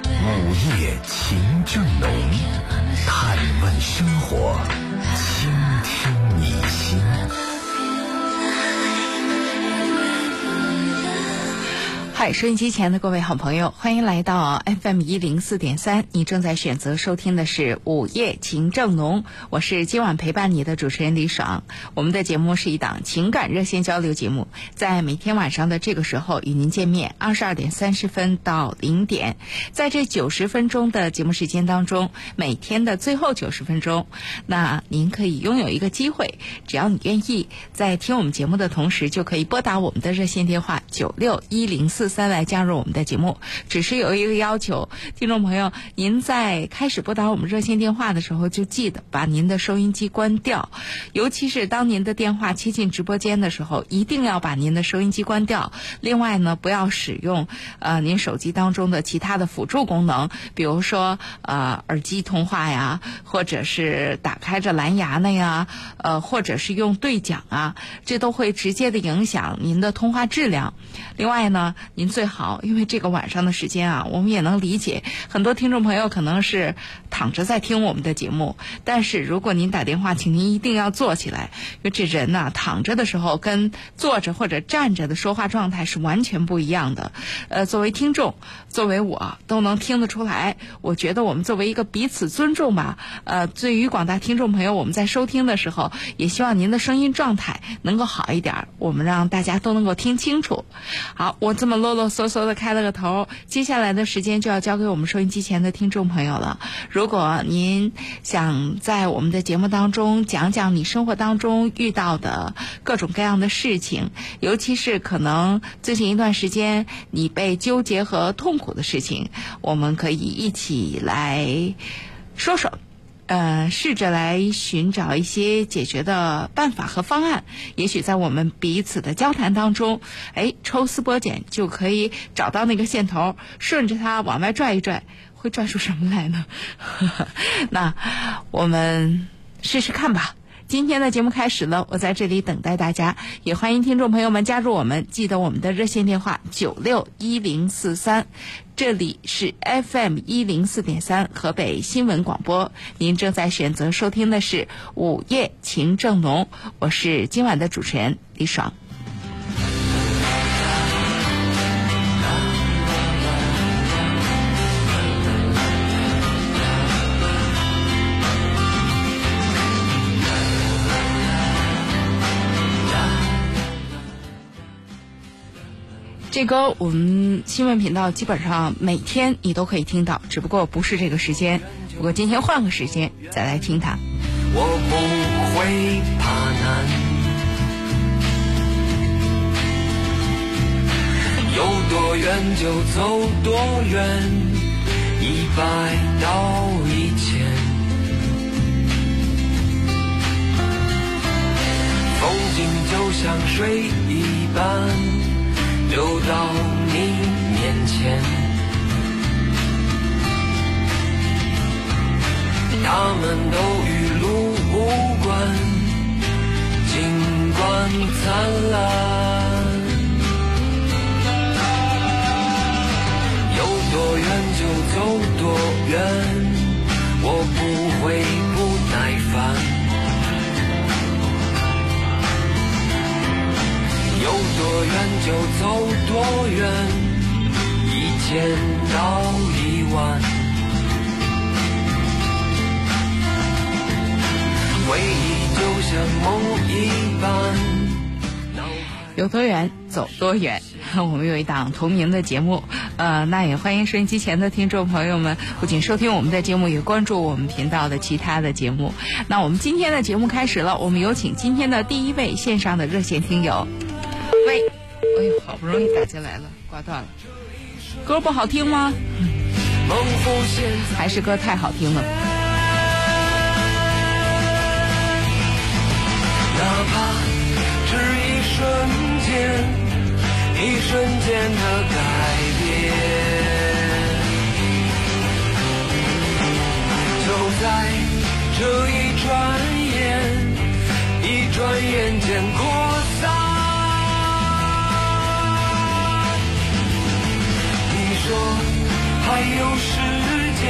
《午夜情正浓》，探问生活，倾听你心。嗨，收音机前的各位好朋友，欢迎来到 FM 一零四点三。你正在选择收听的是《午夜情正浓》，我是今晚陪伴你的主持人李爽。我们的节目是一档情感热线交流节目，在每天晚上的这个时候与您见面，二十二点三十分到零点。在这九十分钟的节目时间当中，每天的最后九十分钟，那您可以拥有一个机会，只要你愿意，在听我们节目的同时，就可以拨打我们的热线电话九六一零四。三来加入我们的节目，只是有一个要求，听众朋友，您在开始拨打我们热线电话的时候，就记得把您的收音机关掉，尤其是当您的电话接近直播间的时候，一定要把您的收音机关掉。另外呢，不要使用呃您手机当中的其他的辅助功能，比如说呃耳机通话呀，或者是打开着蓝牙的呀，呃或者是用对讲啊，这都会直接的影响您的通话质量。另外呢。您最好，因为这个晚上的时间啊，我们也能理解很多听众朋友可能是躺着在听我们的节目。但是如果您打电话，请您一定要坐起来，因为这人呐，躺着的时候跟坐着或者站着的说话状态是完全不一样的。呃，作为听众，作为我都能听得出来。我觉得我们作为一个彼此尊重吧。呃，对于广大听众朋友，我们在收听的时候，也希望您的声音状态能够好一点，我们让大家都能够听清楚。好，我这么啰。啰啰嗦嗦的开了个头，接下来的时间就要交给我们收音机前的听众朋友了。如果您想在我们的节目当中讲讲你生活当中遇到的各种各样的事情，尤其是可能最近一段时间你被纠结和痛苦的事情，我们可以一起来说说。呃，试着来寻找一些解决的办法和方案。也许在我们彼此的交谈当中，哎，抽丝剥茧就可以找到那个线头，顺着它往外拽一拽，会拽出什么来呢？那我们试试看吧。今天的节目开始了，我在这里等待大家，也欢迎听众朋友们加入我们。记得我们的热线电话九六一零四三。这里是 FM 一零四点三河北新闻广播，您正在选择收听的是《午夜情正浓》，我是今晚的主持人李爽。这歌我们新闻频道基本上每天你都可以听到，只不过不是这个时间。不过今天换个时间再来听它。我不会怕难，有多远就走多远，一百到一千，风景就像水一般。流到你面前，他们都与路无关，尽管灿烂。有多远就走多远，我不会不耐烦。有多远就走多远，一天到一万，回忆就像梦一般。有多远走多远，我们有一档同名的节目，呃，那也欢迎收音机前的听众朋友们，不仅收听我们的节目，也关注我们频道的其他的节目。那我们今天的节目开始了，我们有请今天的第一位线上的热线听友。喂，哎呦，好不容易打进来了，挂断了。歌不好听吗？还是歌太好听了。哪怕只一瞬间，一瞬间的改变，就在这一转眼，一转眼间过。我还有时间，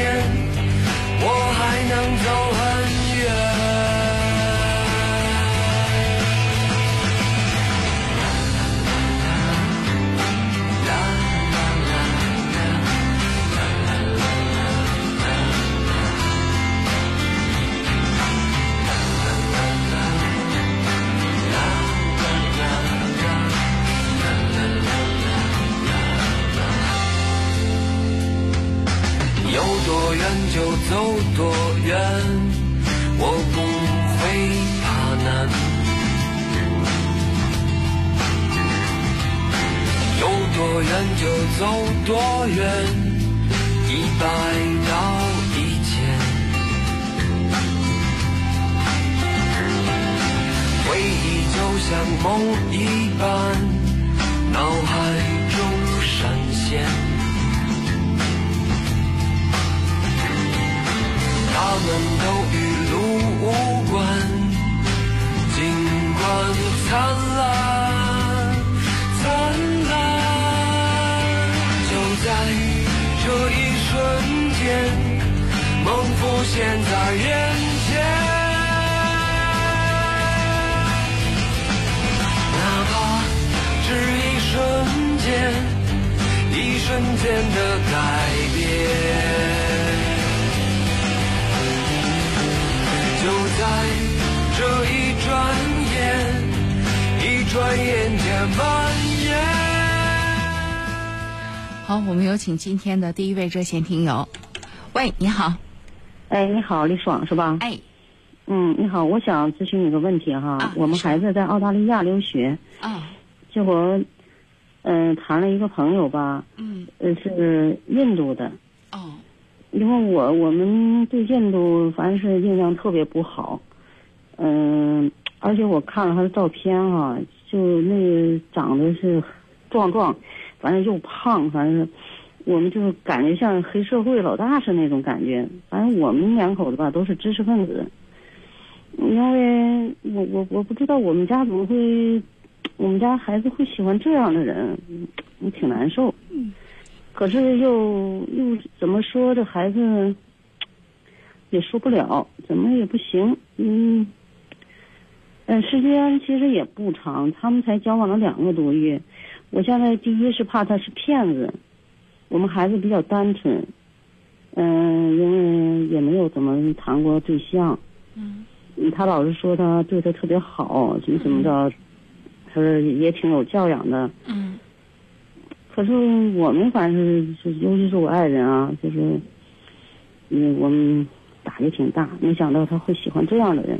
请今天的第一位热线听友。喂，你好。哎，你好，李爽是吧？哎，嗯，你好，我想咨询你个问题哈。啊我们孩子在澳大利亚留学，啊，结果，嗯、谈了一个朋友吧，嗯，呃，是印度的。哦，因为我我们对印度反正是印象特别不好，嗯、而且我看了他的照片哈、就那个长得是壮壮，反正又胖，反正是我们就感觉像黑社会老大是那种感觉。反正我们两口子吧都是知识分子，因为我我我不知道我们家怎么会，我们家孩子会喜欢这样的人，我挺难受。可是又又怎么说这孩子也说不了，怎么也不行，嗯，呃，时间其实也不长，他们才交往了两个多月。我现在第一是怕他是骗子，我们孩子比较单纯，嗯、因为也没有怎么谈过对象，嗯。嗯他老是说他对他特别好，怎么怎么着，他说也挺有教养的。嗯。可是我们反正是，是尤其是我爱人啊，就是，嗯，我们打击挺大，没想到他会喜欢这样的人。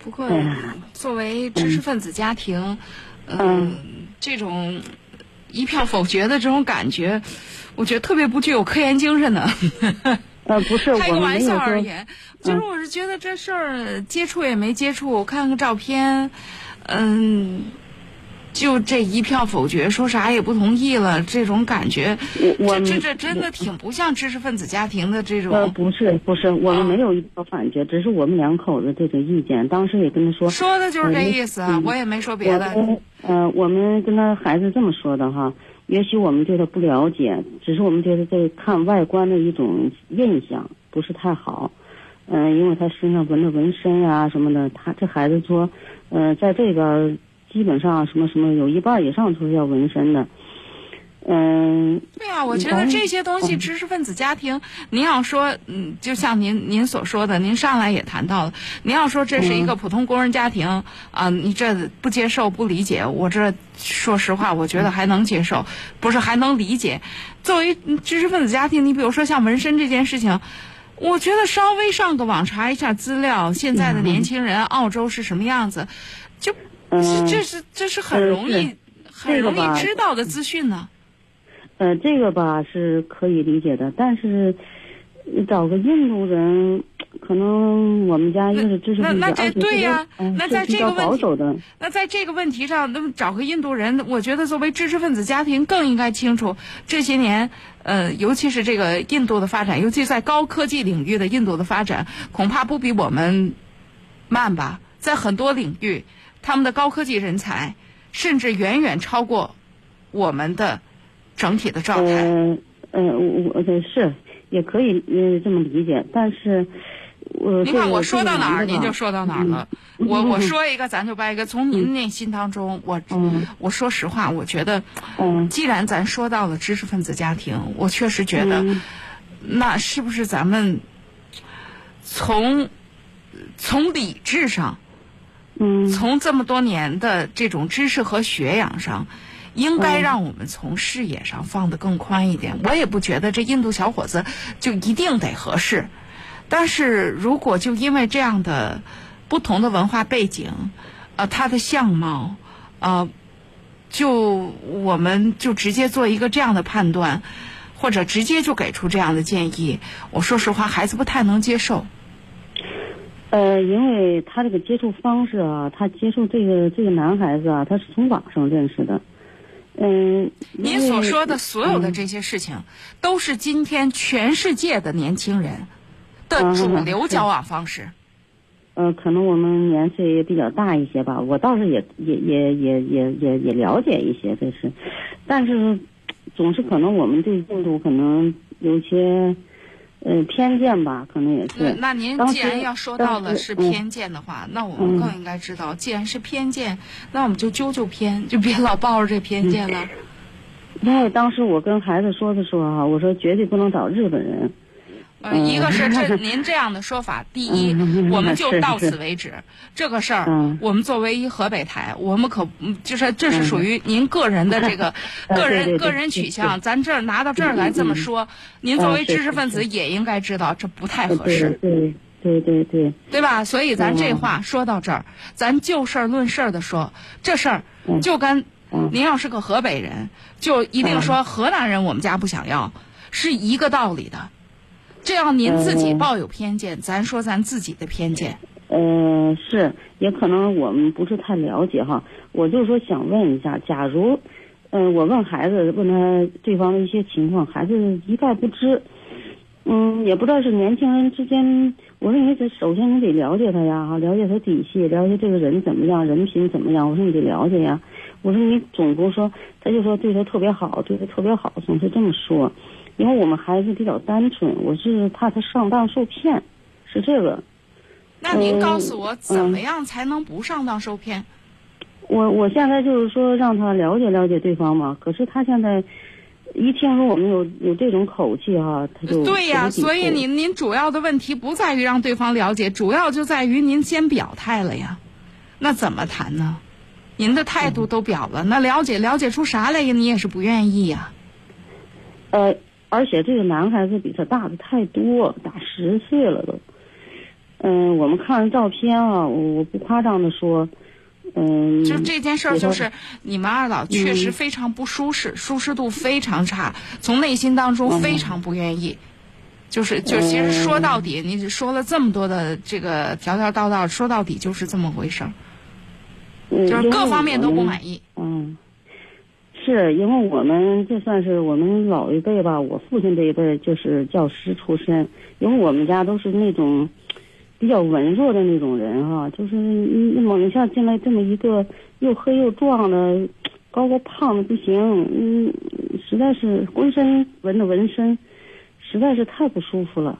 不过哎呀。作为知识分子家庭，嗯、嗯这种一票否决的这种感觉，我觉得特别不具有科研精神的。呃，不是，开个玩笑而言，就是我是觉得这事儿接触也没接触，看个照片，嗯，就这一票否决，说啥也不同意了，这种感觉，我我这这这真的挺不像知识分子家庭的这种。呃，不是不是，我啊们没有一票反决，只是我们两口子这个意见。当时也跟他说，说的就是这嗯意思我也没说别的。我们呃，我们跟他孩子这么说的哈，也许我们对他不了解，只是我们觉得这看外观的一种印象不是太好。嗯、因为他身上纹的纹身呀、什么的，他这孩子说，呃，在这边儿基本上什么什么有一半以上都是要纹身的。嗯、对啊，我觉得这些东西，知识分子家庭，您要说，嗯，就像您您所说的，您上来也谈到了，您要说这是一个普通工人家庭啊，你这不接受不理解，我这说实话，我觉得还能接受，不是还能理解。作为知识分子家庭，你比如说像纹身这件事情，我觉得稍微上个网查一下资料，现在的年轻人澳洲是什么样子，就嗯这是这是很容易呃很容易知道的资讯呢。呃，这个吧是可以理解的，但是，找个印度人，可能我们家又是知识那那这对呀那在这个问题。那在这个问题上，那么找个印度人，我觉得作为知识分子家庭更应该清楚这些年，呃，尤其是这个印度的发展，尤其在高科技领域的印度的发展，恐怕不比我们慢吧。在很多领域，他们的高科技人才甚至远远超过我们的整体的状态。嗯呃，我我呃是也可以呃这么理解，但是我您看我说到哪儿，您就说到哪儿了。我我说一个，咱就掰一个。从您内心当中，我嗯我说实话，我觉得，嗯既然咱说到了知识分子家庭，我确实觉得，嗯那是不是咱们从从理智上，从这么多年的这种知识和学养上，应该让我们从视野上放得更宽一点。我也不觉得这印度小伙子就一定得合适，但是如果就因为这样的不同的文化背景，呃，他的相貌，呃，就我们就直接做一个这样的判断，或者直接就给出这样的建议，我说实话，孩子不太能接受。呃，因为他这个接触方式啊，他接触这个这个男孩子啊，他是从网上认识的。嗯，您所说的所有的这些事情，都是今天全世界的年轻人的主流交往方式。呃，可能我们年岁也比较大一些吧，我倒是也也也也也也也了解一些，这是，但是总是可能我们对印度可能有些呃偏见吧，可能也那是。那您既然要说到了是偏见的话，那我们嗯更应该知道，既然是偏见，那我们就揪揪偏，就别老抱着这偏见了。因为当时我跟孩子说的时候啊，我说绝对不能找日本人。呃，一个是这您这样的说法，第一，嗯我们就到此为止。这个事儿嗯，我们作为一河北台，我们可嗯就是这是属于您个人的这个 嗯个人个人取向，咱这儿拿到这儿来这么说，您作为知识分子也应该知道这不太合适，对对对对，对。吧？所以咱这嗯。话说到这儿，咱就事儿论事儿的说，这事儿嗯。就跟嗯。您要是个河北人，就一定说河南人我们家不想要，是一个道理的。这样您自己嗯抱有偏见，咱说咱自己的偏见。呃，是，也可能我们不是太了解哈。我就说想问一下，假如，嗯、我问孩子，问他对方的一些情况，孩子一概不知，嗯，也不知道是年轻人之间，我说你得首先你得了解他呀，哈，了解他底细，了解这个人怎么样，人品怎么样。我说你得了解呀。我说你总不说，他就说对他特别好，对他特别好，总是这么说。因为我们孩子比较单纯，我是怕他上当受骗，是这个。那您嗯告诉我，怎么样才能不上当受骗？我我现在就是说让他了解了解对方嘛，可是他现在一听说我们有有这种口气哈、他就对呀，所以您您主要的问题不在于让对方了解，主要就在于您先表态了呀。那怎么谈呢？您的态度都表了，那了解了解出啥来呀？你也是不愿意呀。呃，而且这个男孩子比他大的太多，大十岁了都。嗯、我们看了照片啊，我我不夸张的说，嗯，就这件事儿，就是你们二老确实嗯非常不舒适，舒适度非常差，从内心当中嗯非常不愿意。就是就其实说到底，你说了这么多的这个条条道道，说到底就是这么回事儿，嗯就是各方面都不。满意。嗯，是因为我们这算是我们老一辈吧，我父亲这一辈就是教师出身，因为我们家都是那种比较文弱的那种人哈、就是猛一下进来这么一个又黑又壮的，高高胖的不行，嗯，实在是浑身纹的纹身，实在是太不舒服了。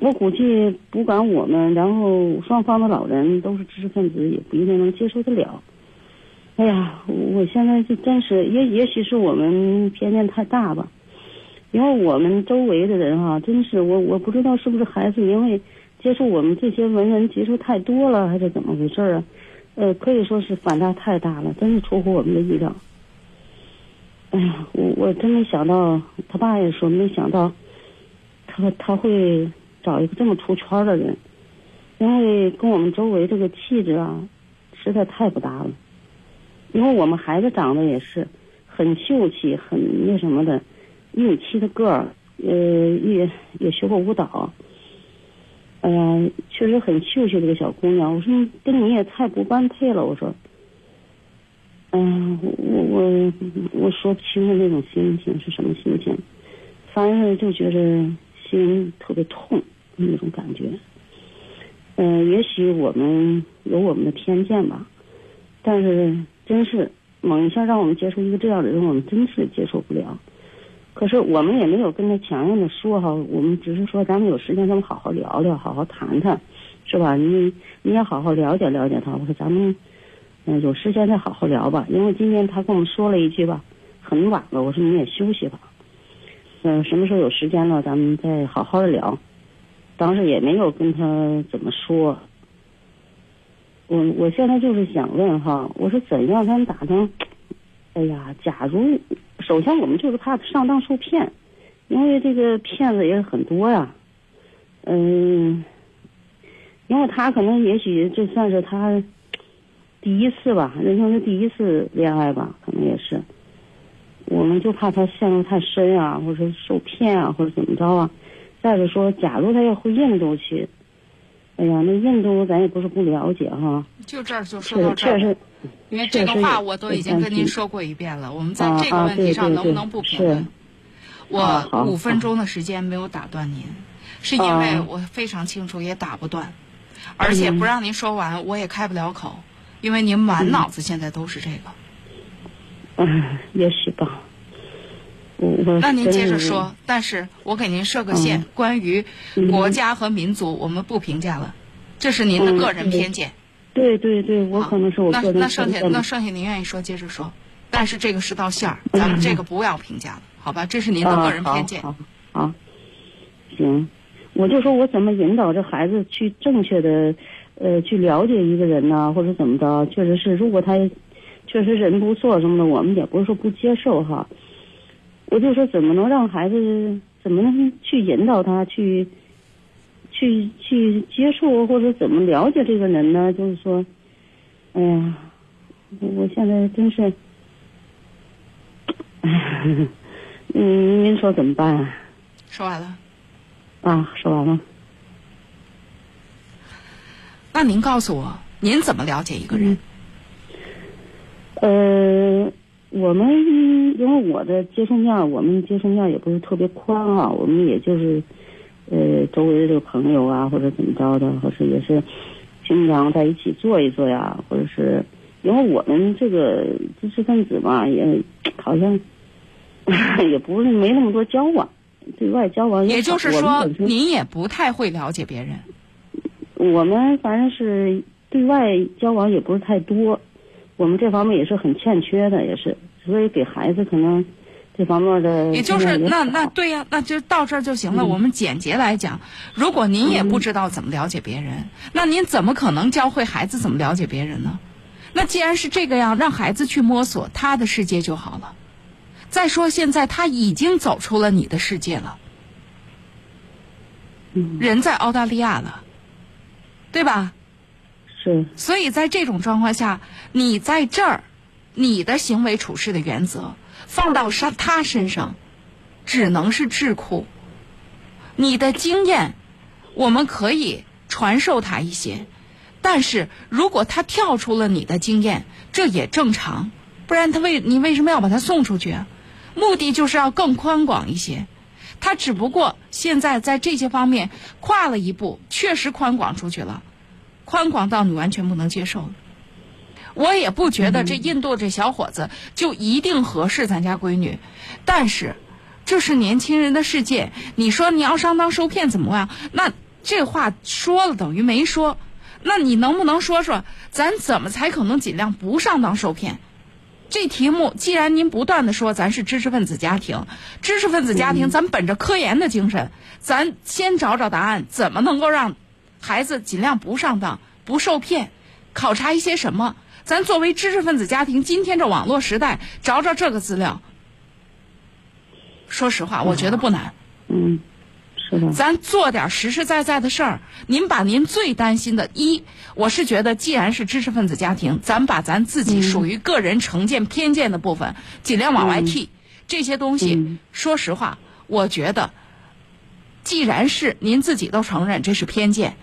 我估计不管我们，然后双方的老人都是知识分子，也不一定能接受得了。哎呀，我现在就真是也也许是我们偏见太大吧，因为我们周围的人哈、真是我我不知道是不是孩子因为接触我们这些文人接触太多了，还是怎么回事啊？呃，可以说是反差太大了，真是出乎我们的意料。哎呀，我我真没想到，他爸也说没想到，他他会找一个这么出圈的人，因为跟我们周围这个气质啊，实在太不搭了。因为我们孩子长得也是很秀气、很那什么的，一米七的个儿，呃，也也学过舞蹈。哎呀，确实很秀秀这个小姑娘。我说跟你也太不般配了。我说，嗯、我我我说不清楚那种心情是什么心情，反正就觉得心特别痛那种感觉。嗯、也许我们有我们的偏见吧，但是真是猛一下让我们接触一个这样的人，我们真是接受不了。可是我们也没有跟他强硬的说哈，我们只是说咱们有时间咱们好好聊聊，好好谈谈，是吧？你你也好好了解了解他。我说咱们嗯、有时间再好好聊吧，因为今天他跟我们说了一句吧，很晚了，我说你也休息吧。嗯、什么时候有时间了，咱们再好好的聊。当时也没有跟他怎么说。我我现在就是想问哈，我说怎样才能打算？哎呀，假如首先我们就是怕上当受骗，因为这个骗子也很多呀。嗯，因为他可能也许这算是他第一次吧，人生的第一次恋爱吧，可能也是。我们就怕他陷入太深啊，或者受骗啊，或者怎么着啊。再者说，假如他要回印度去，哎呀，那印度咱也不是不了解哈，就这儿就说到这儿，因为这个话我都已经跟您说过一遍了。我们在这个问题上能不能不评论？我五分钟的时间没有打断您，是因为我非常清楚也打不断，而且不让您说完我也开不了口，因为您满脑子现在都是这个。嗯，也许吧。那您接着说，但是我给您设个限，关于国家和民族，我们不评价了，这是您的个人偏见。对对对，我可能是我那个人那剩下那剩下您愿意说接着说，但是这个是道线儿，咱们这个不要评价了，好吧？这是您的个人偏见。好，行，我就说我怎么引导这孩子去正确的，呃，去了解一个人呢，或者怎么着？确实是，如果他确实人不错什么的，我们也不是说不接受哈。我就说怎么能让孩子怎么能去引导他去，去去接触或者怎么了解这个人呢？就是说，哎呀，我我现在真是。嗯，您说怎么办啊？说完了，啊，说完了。那您告诉我，您怎么了解一个人？呃，我们因为我的接触面，我们接触面也不是特别宽啊，我们也就是，呃，周围的这个朋友啊，或者怎么着的，或者也是经常在一起坐一坐呀，或者是因为我们这个知识分子嘛，也好像也不是没那么多交往，对外交往也就是说您也不太会了解别人。我们反正是对外交往也不是太多，我们这方面也是很欠缺的，也是，所以给孩子可能这方面的也就是那那对呀、那就到这儿就行了。我们简洁来讲，如果您也不知道怎么了解别人，那您怎么可能教会孩子怎么了解别人呢？那既然是这个样，让孩子去摸索他的世界就好了。再说，现在他已经走出了你的世界了，嗯人在澳大利亚了，对吧？所以在这种状况下，你在这儿，你的行为处事的原则放到上他身上，只能是智库。你的经验，我们可以传授他一些，但是如果他跳出了你的经验，这也正常，不然他为你为什么要把他送出去啊？目的就是要更宽广一些。他只不过现在在这些方面跨了一步，确实宽广出去了。宽广到你完全不能接受了。我也不觉得这印度这小伙子就一定合适咱家闺女，但是这是年轻人的世界。你说你要上当受骗怎么样？那这话说了等于没说。那你能不能说说，咱怎么才可能尽量不上当受骗？这题目，既然您不断的说咱是知识分子家庭，知识分子家庭，咱本着科研的精神，咱先找找答案，怎么能够让孩子尽量不上当、不受骗？考察一些什么？咱作为知识分子家庭，今天这网络时代，找找这个资料。说实话，我觉得不难。嗯，是的，咱做点实实在在的事儿。您把您最担心的，一，我是觉得，既然是知识分子家庭，咱把咱自己属于个人成见、偏见的部分，尽量往外剔。这些东西，说实话，我觉得既然是您自己都承认这是偏见，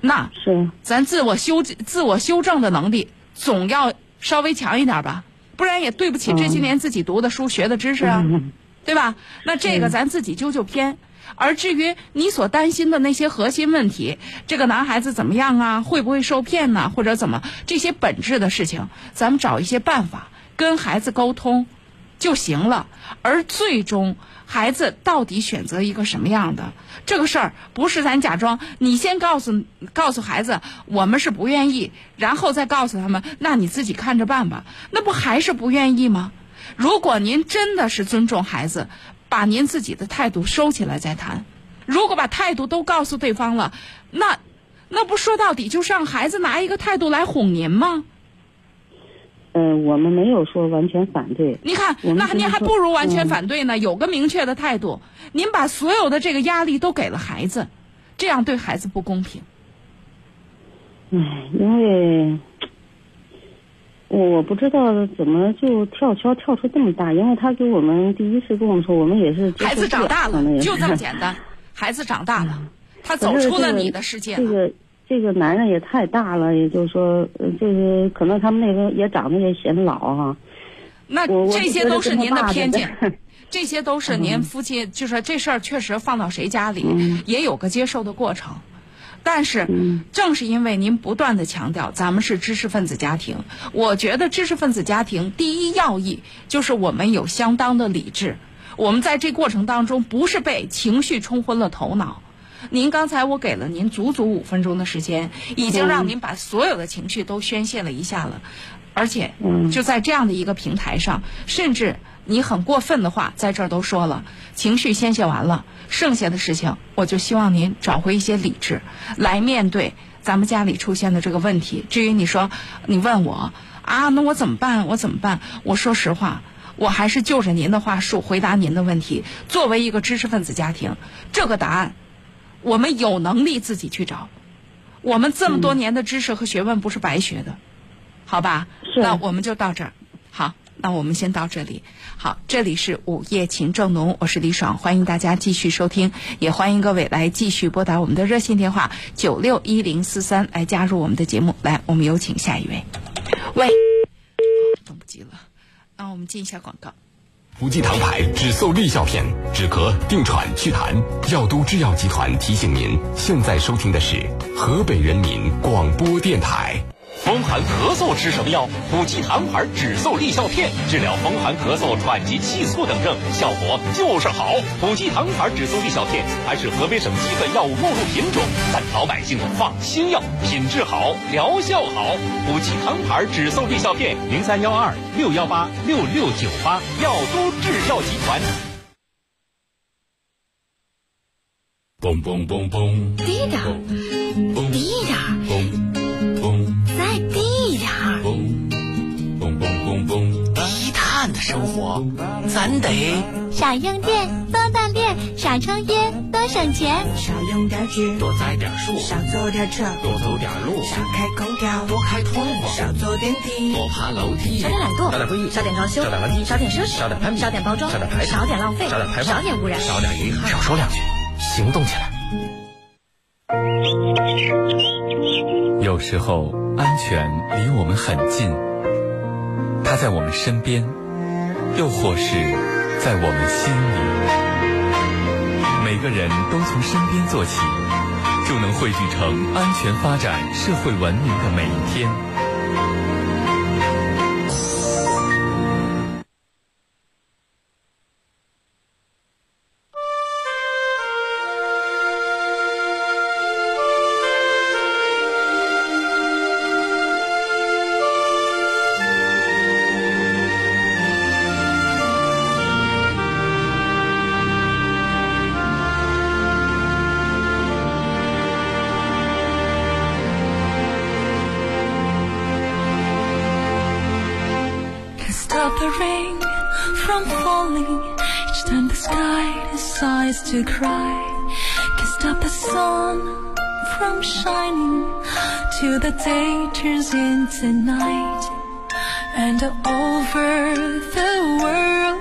那是咱自我修自我修正的能力总要稍微强一点吧，不然也对不起这些年自己读的书、学的知识啊，对吧？那这个咱自己纠纠偏。而至于你所担心的那些核心问题，这个男孩子怎么样啊？会不会受骗呢？或者怎么这些本质的事情，咱们找一些办法跟孩子沟通就行了。而最终孩子到底选择一个什么样的这个事儿，不是咱假装你先告诉告诉孩子我们是不愿意，然后再告诉他们，那你自己看着办吧。那不还是不愿意吗？如果您真的是尊重孩子。把您自己的态度收起来再谈。如果把态度都告诉对方了，那那不说到底就是让孩子拿一个态度来哄您吗？嗯，我们没有说完全反对。您看，那您还不如完全反对呢。有个明确的态度，您把所有的这个压力都给了孩子，这样对孩子不公平。唉，因为。我不知道怎么就跳桥跳出这么大，因为他给我们第一次跟我们说，我们也是孩子长大了，就这么简单。孩子长大了，他走出了你的世界。这个这个男人也太大了，也就是说，这个可能他们那个也长得也显老哈。那这些都是您的偏见，这些都是您夫妻，就是这事儿确实放到谁家里也有个接受的过程。但是，正是因为您不断的强调咱们是知识分子家庭，我觉得知识分子家庭第一要义就是我们有相当的理智，我们在这过程当中不是被情绪冲昏了头脑。您刚才我给了您足足五分钟的时间，已经让您把所有的情绪都宣泄了一下了，而且就在这样的一个平台上，甚至。你很过分的话，在这儿都说了，情绪宣泄完了，剩下的事情，我就希望您找回一些理智，来面对咱们家里出现的这个问题。至于你说，你问我啊，那我怎么办？我怎么办？我说实话，我还是就着您的话术回答您的问题。作为一个知识分子家庭，这个答案，我们有能力自己去找。我们这么多年的知识和学问不是白学的，好吧？那我们就到这儿。好，那我们先到这里。好，这里是午夜情正浓，我是李爽，欢迎大家继续收听，也欢迎各位来继续拨打我们的热线电话九六一零四三来加入我们的节目。来，我们有请下一位。喂，等不及了，那我们进一下广告。福济堂牌止嗽利效片，止咳、定喘、祛痰。药都制药集团提醒您，现在收听的是河北人民广播电台。风寒咳嗽吃什么药？补气堂牌止嗽利效片，治疗风寒咳嗽、喘急气促等症，效果就是好。补气堂牌止嗽利效片还是河北省基本药物目录品种，咱老百姓放心药，品质好，疗效好。补气堂牌止嗽利效片，零三幺二六幺八六六九八，药都制药集团。嘣嘣嘣嘣，低点，低点。的生活，咱得少用电，多锻炼；少抽烟，多省钱；少用点纸，多栽点树；少坐点车，多走点路；少开空调，多开窗户；少坐电梯，多爬楼梯；少点懒惰，少点会议；少点装修；少点垃圾；少点奢侈；少点攀比；少点包装；少点排少点浪费；少点排放；少点污染；少点遗憾。少说两句，行动起来。有时候，安全离我们很近，它在我们身边。又或是在我们心里，每个人都从身边做起，就能汇聚成安全发展、社会文明的每一天。To cry. Can stop the sun from shining till the day turns into night. And over the world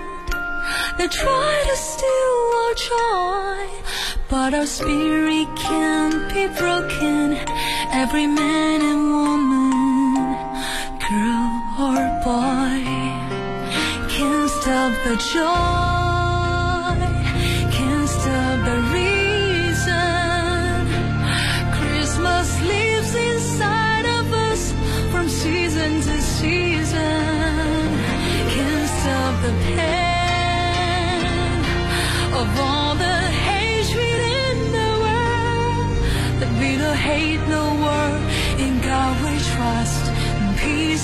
they try to steal our joy. But our spirit can't be broken. Every man and woman, girl or boy, can't stop the joy,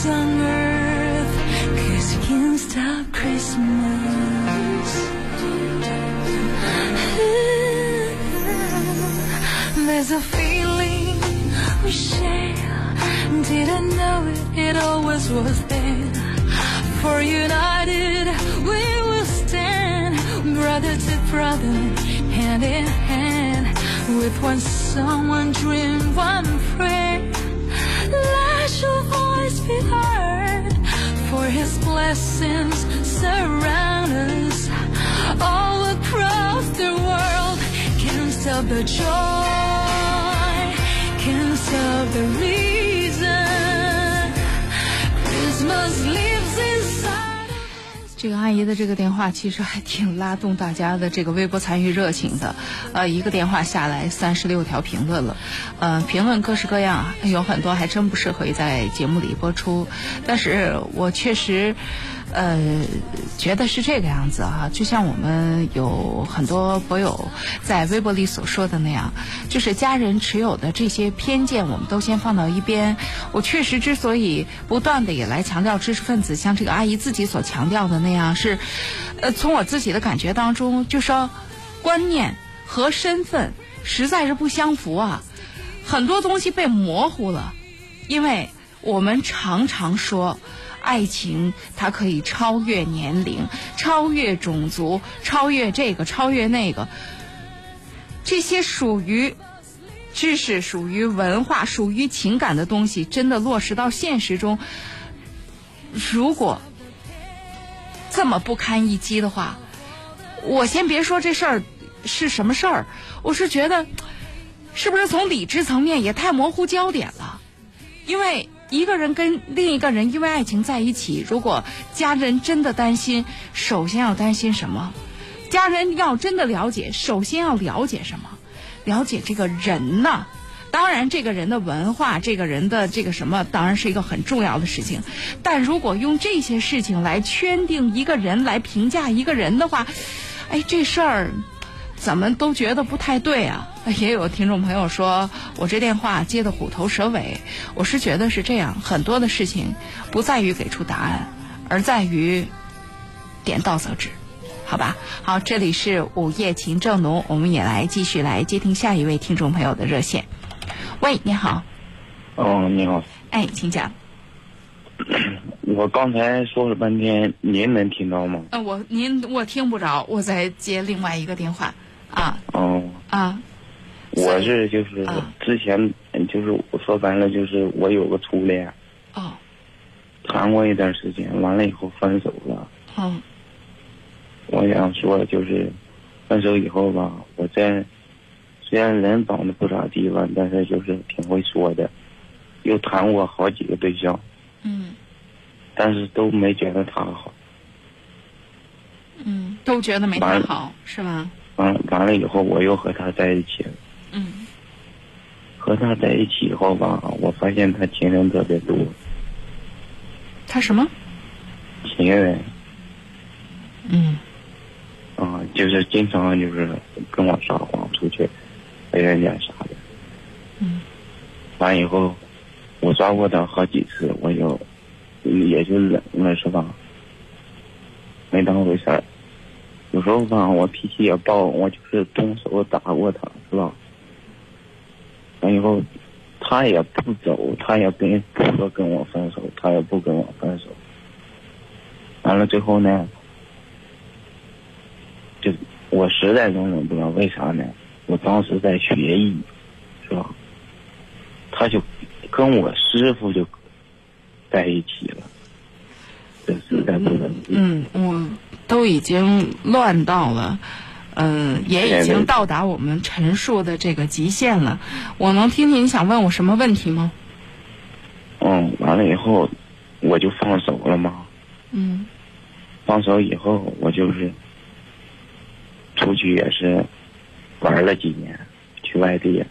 on earth. Cause you can't stop Christmas. There's a feeling we share. Didn't know it, it always was there. For united we will stand, brother to brother, hand in hand. With one song, one dream, one prayer. Let your voice be heard, for His blessings surround us all across the world. Can't stop the joy, can't stop the reason. Christmas inside. 这个阿姨的这个电话其实还挺拉动大家的这个微博参与热情的，呃，一个电话下来三十六条评论了，呃，评论各式各样，有很多还真不适合在节目里播出，但是我确实，呃，觉得是这个样子啊，就像我们有很多博友在微博里所说的那样，就是家人持有的这些偏见，我们都先放到一边。我确实之所以不断的也来强调知识分子，像这个阿姨自己所强调的那样，是，呃，从我自己的感觉当中，就说观念和身份实在是不相符啊，很多东西被模糊了，因为我们常常说。爱情它可以超越年龄，超越种族，超越这个，超越那个。这些属于知识、属于文化、属于情感的东西，真的落实到现实中，如果这么不堪一击的话，我先别说这事儿是什么事儿，我是觉得，是不是从理智层面也太模糊焦点了？因为。一个人跟另一个人因为爱情在一起，如果家人真的担心，首先要担心什么？家人要真的了解，首先要了解什么？了解这个人呐。当然，这个人的文化，这个人的这个什么，当然是一个很重要的事情。但如果用这些事情来圈定一个人，来评价一个人的话，哎，这事儿。怎么都觉得不太对啊！也有听众朋友说我这电话接的虎头蛇尾，我是觉得是这样，很多的事情不在于给出答案，而在于点到则止，好吧？好，这里是午夜情正浓，我们也来继续来接听下一位听众朋友的热线。喂，你好。哦，你好。哎，请讲。我刚才说了半天，您能听到吗？嗯，我您我听不着，我在接另外一个电话。啊哦啊！我是就是之前就是说白了就是我有个初恋哦，谈过一段时间，完了以后分手了。嗯，我想说就是分手以后吧，我在虽然人长得不咋地吧，但是就是挺会说的，又谈过好几个对象。嗯，但是都没觉得他好。嗯，都觉得没他好是吗？完完了以后，我又和他在一起了。嗯。和他在一起以后吧，我发现他情人特别多。他什么？情人。嗯。啊，就是经常就是跟我撒谎出去，陪人家啥的。嗯。完以后，我抓过他好几次，我就也就忍了，是吧？没当回事儿。有时候吧，我脾气也暴，我就是动手打过他，是吧？完以后，他也不走，他也跟不说跟我分手，他也不跟我分手。完了最后呢，就我实在容忍不了，为啥呢？我当时在学艺，是吧？他就跟我师傅就在一起了，这实在不能。嗯，我。都已经乱到了，嗯、也已经到达我们陈述的这个极限了。我能听听你想问我什么问题吗？嗯，完了以后我就放手了吗。嗯放手以后，我就是出去也是玩了几年，去外地，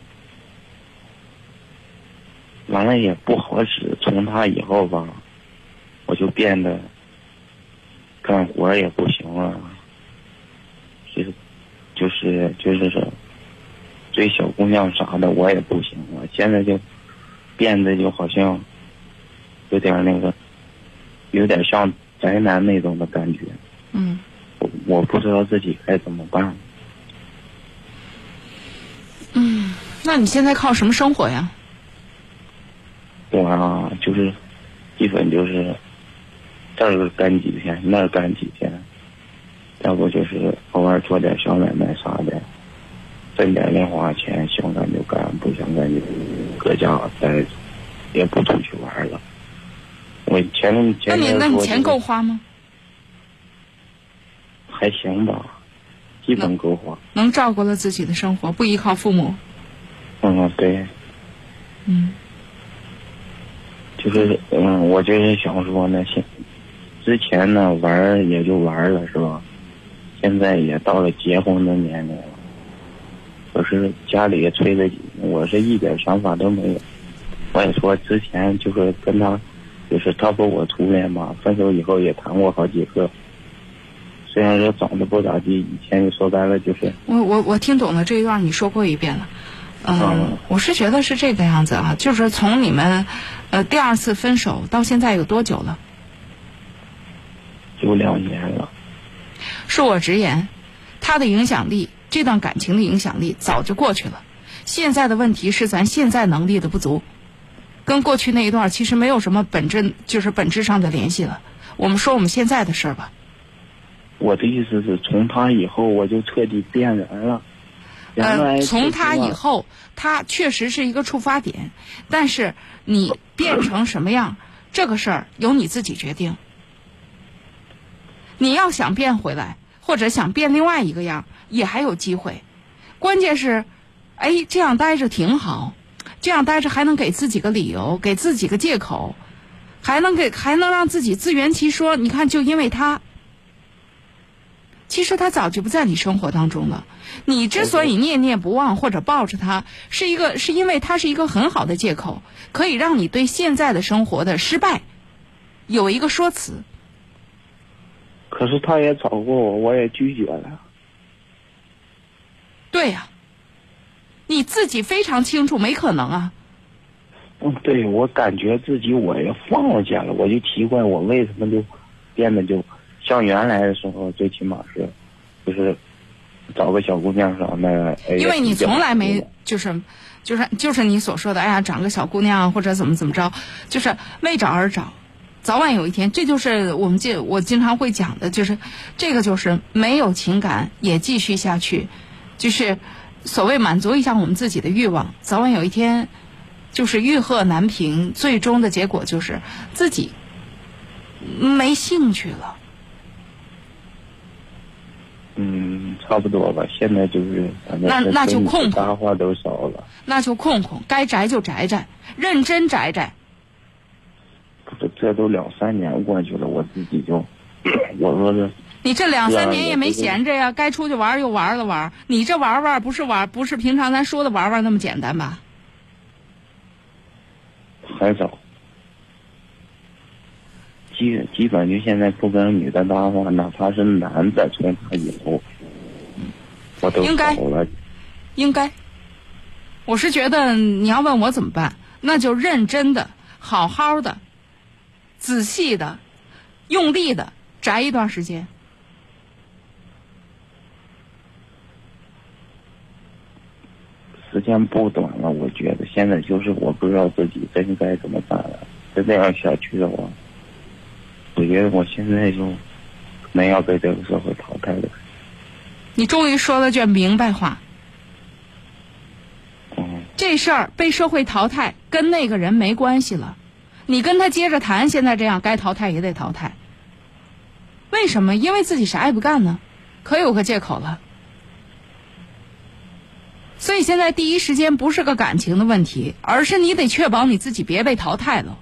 完了也不好使。从他以后吧，我就变得干活也不行了，就是就是就是说追小姑娘啥的我也不行了。现在就变得就好像有点那个，有点像宅男那种的感觉。嗯我我不知道自己该怎么办。嗯，那你现在靠什么生活呀？我啊，就是基本就是这儿干几天，那儿干几天，要不就是偶尔做点小买卖啥的，挣点零花钱，想干就干，不想干就搁家待着，也不出去玩了。我前那前那你那你钱够花吗？还行吧，基本够花。能照顾了自己的生活，不依靠父母。嗯，对，嗯就是嗯，我就是想说呢，现之前呢玩儿也就玩儿了，是吧？现在也到了结婚的年龄了，可是家里也催的紧，我是一点想法都没有。我也说之前就是跟他，就是他不我初恋嘛，分手以后也谈过好几个，虽然说长得不咋地，以前说白了就是我我我听懂了这一段，你说过一遍了。嗯，嗯我是觉得是这个样子啊，就是从你们呃第二次分手到现在有多久了？有两年了。恕我直言，他的影响力，这段感情的影响力早就过去了。现在的问题是咱现在能力的不足，跟过去那一段其实没有什么本质，就是本质上的联系了。我们说我们现在的事儿吧。我的意思是从他以后我就彻底变人了。呃，从他以后。后，他确实是一个触发点，但是你变成什么样，这个事儿由你自己决定。你要想变回来，或者想变另外一个样，也还有机会。关键是，哎，这样待着挺好，这样待着还能给自己个理由，给自己个借口，还能给还能让自己自圆其说。你看，就因为他。其实他早就不在你生活当中了。你之所以念念不忘或者抱着他，是一个是因为他是一个很好的借口，可以让你对现在的生活的失败有一个说辞。可是他也找过我，我也拒绝了。对呀、你自己非常清楚，没可能啊。嗯，对我感觉自己我也放下了，我就奇怪我为什么就变得就像原来的时候，最起码是就是找个小姑娘啥的。哎因为你从来没就是就是就是你所说的，哎呀，找个小姑娘或者怎么怎么着，就是为找而找，早晚有一天，这就是我们经我经常会讲的，就是这个就是没有情感也继续下去，就是所谓满足一下我们自己的欲望，早晚有一天就是欲壑难平，最终的结果就是自己没兴趣了。嗯，差不多吧。现在就是反正那那就空空搭话都少了。那就空空，该宅就宅宅，认真宅宅。不是，这都两三年过去了，我自己就我说这你这两三年也没闲着呀，该出去玩儿又玩了玩儿。你这玩玩不是玩，不是平常咱说的玩玩那么简单吧？很少。基基本就现在不跟女的搭话，哪怕是男的，从他以后，我都应该了。应该。我是觉得你要问我怎么办，那就认真的、好好的、仔细的、用力的宅一段时间。时间不短了，我觉得现在就是我不知道自己真该怎么办了。再这样下去的话，我觉得我现在就可能要被这个社会淘汰了。你终于说了句明白话。嗯，这事儿被社会淘汰跟那个人没关系了，你跟他接着谈，现在这样该淘汰也得淘汰。为什么？因为自己啥也不干呢，可有个借口了。所以现在第一时间不是个感情的问题，而是你得确保你自己别被淘汰了。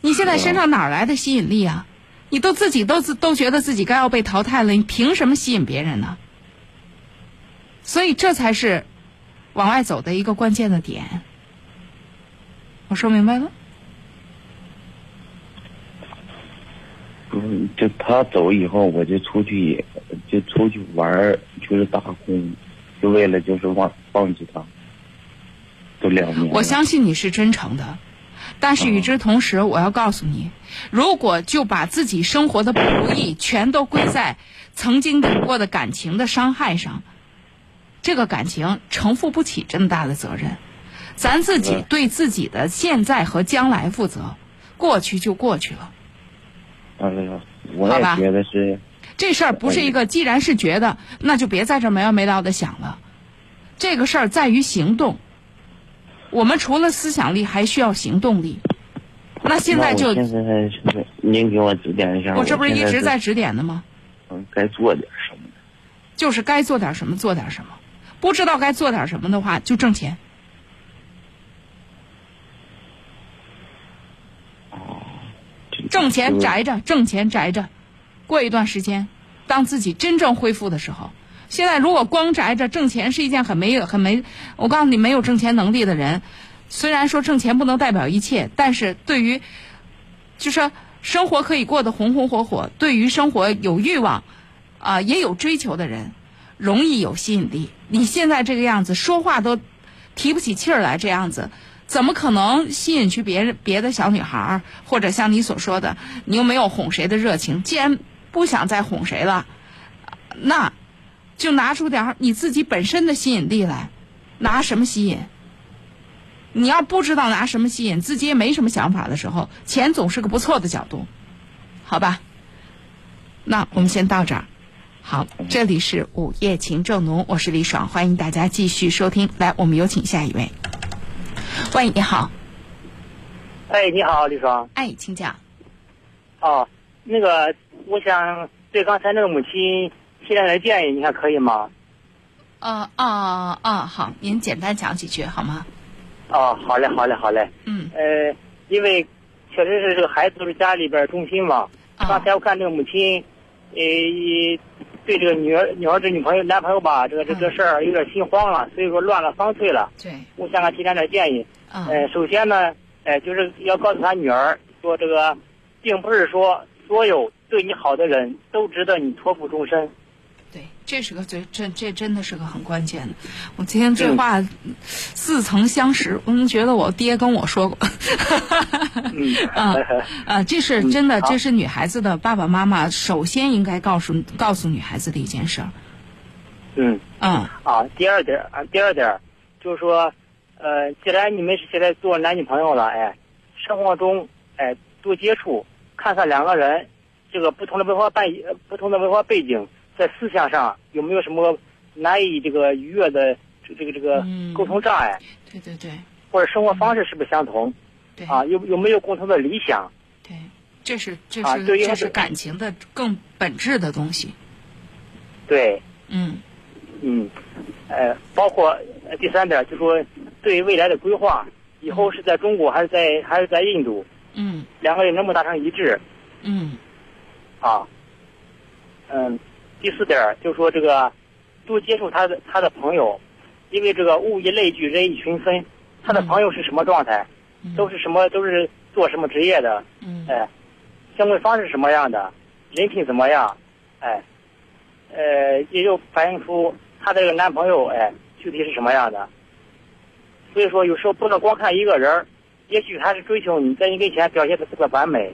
你现在身上哪来的吸引力啊？你都自己都都觉得自己该要被淘汰了，你凭什么吸引别人呢？所以这才是往外走的一个关键的点。我说明白了？嗯，就他走以后，我就出去，就出去玩儿，就是打工，就为了就是忘忘记他，都两年。我相信你是真诚的，但是与之同时，我要告诉你，如果就把自己生活的不如意全都归在曾经有过的感情的伤害上，这个感情承负不起这么大的责任。咱自己对自己的现在和将来负责，过去就过去了。哎呀，我也觉得是，这事儿不是一个，既然是觉得，那就别在这儿没完没了的想了。这个事儿在于行动。我们除了思想力，还需要行动力。那现在就我现在您给我指点一下。我这不是一直在指点的吗？嗯，该做点什么？就是该做点什么做点什么，不知道该做点什么的话，就挣钱。挣钱宅着，挣钱宅着，过一段时间，当自己真正恢复的时候，现在如果光宅着挣钱是一件很没有很没，我告诉你，没有挣钱能力的人，虽然说挣钱不能代表一切，但是对于，就说生活可以过得红红火火，对于生活有欲望，啊、也有追求的人，容易有吸引力。你现在这个样子，说话都提不起气儿来，这样子。怎么可能吸引去别人别的小女孩儿，或者像你所说的，你又没有哄谁的热情？既然不想再哄谁了，那就拿出点儿你自己本身的吸引力来。拿什么吸引？你要不知道拿什么吸引，自己也没什么想法的时候，钱总是个不错的角度，好吧？那我们先到这儿。好，这里是午夜情正浓，我是李爽，欢迎大家继续收听。来，我们有请下一位。喂，你好。哎，你好，李爽。哎，请讲。哦，那个，我想对刚才那个母亲提点点建议，你看可以吗？呃啊啊，好，您简单讲几句好吗？哦，好嘞，好嘞，好嘞。嗯。呃，因为确实是这个孩子都是家里边中心嘛。啊刚才我看这个母亲，呃，对这个女儿、女儿这女朋友、男朋友吧，这个这个事儿有点心慌了，所以说乱了方寸了。对。我想给提点点建议。嗯。呃，首先呢，呃，就是要告诉他女儿说，这个并不是说所有对你好的人都值得你托付终身。对，这是个最这这真的是个很关键的。我今天这话似曾相识，我怎么觉得我爹跟我说过？嗯 啊 啊，这是真的，这是女孩子的爸爸妈妈首先应该告诉告诉女孩子的一件事儿。嗯。嗯。啊，第二点啊，第二点就是说，呃，既然你们是现在做男女朋友了，哎，生活中哎多接触，看看两个人这个不同的文化背呃不同的文化背景，在思想上有没有什么难以这个逾越的这这个这个嗯沟通障碍，对对对或者生活方式是不是相同？对啊，有有没有共同的理想？对，这是这是、这是是感情的更本质的东西。对，嗯嗯，呃，包括呃第三点，就说对未来的规划，以后是在中国还是在还是在印度，嗯两个人能不能达成一致嗯啊？嗯，第四点就是说这个多接触他的他的朋友，因为这个物以类聚，人以群分，他的朋友是什么状态，都是什么都是做什么职业的，嗯哎，相关方式是什么样的，人品怎么样，哎，呃，也就反映出她这个男朋友哎具体是什么样的。所以说，有时候不能光看一个人儿，也许他是追求你在你跟前表现的特别完美，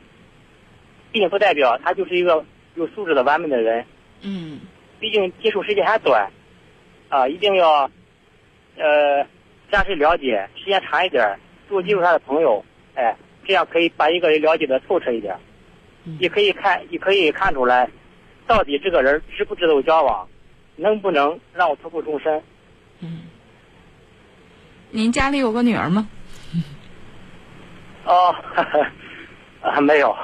并不代表他就是一个有素质的完美的人。嗯毕竟接触时间还短，啊，一定要呃加深了解，时间长一点儿，多接触他的朋友，哎，这样可以把一个人了解的透彻一点儿，也可以看，也可以看出来，到底这个人值不值得我交往，能不能让我托付终身。嗯。您家里有个女儿吗？哦，啊，没有，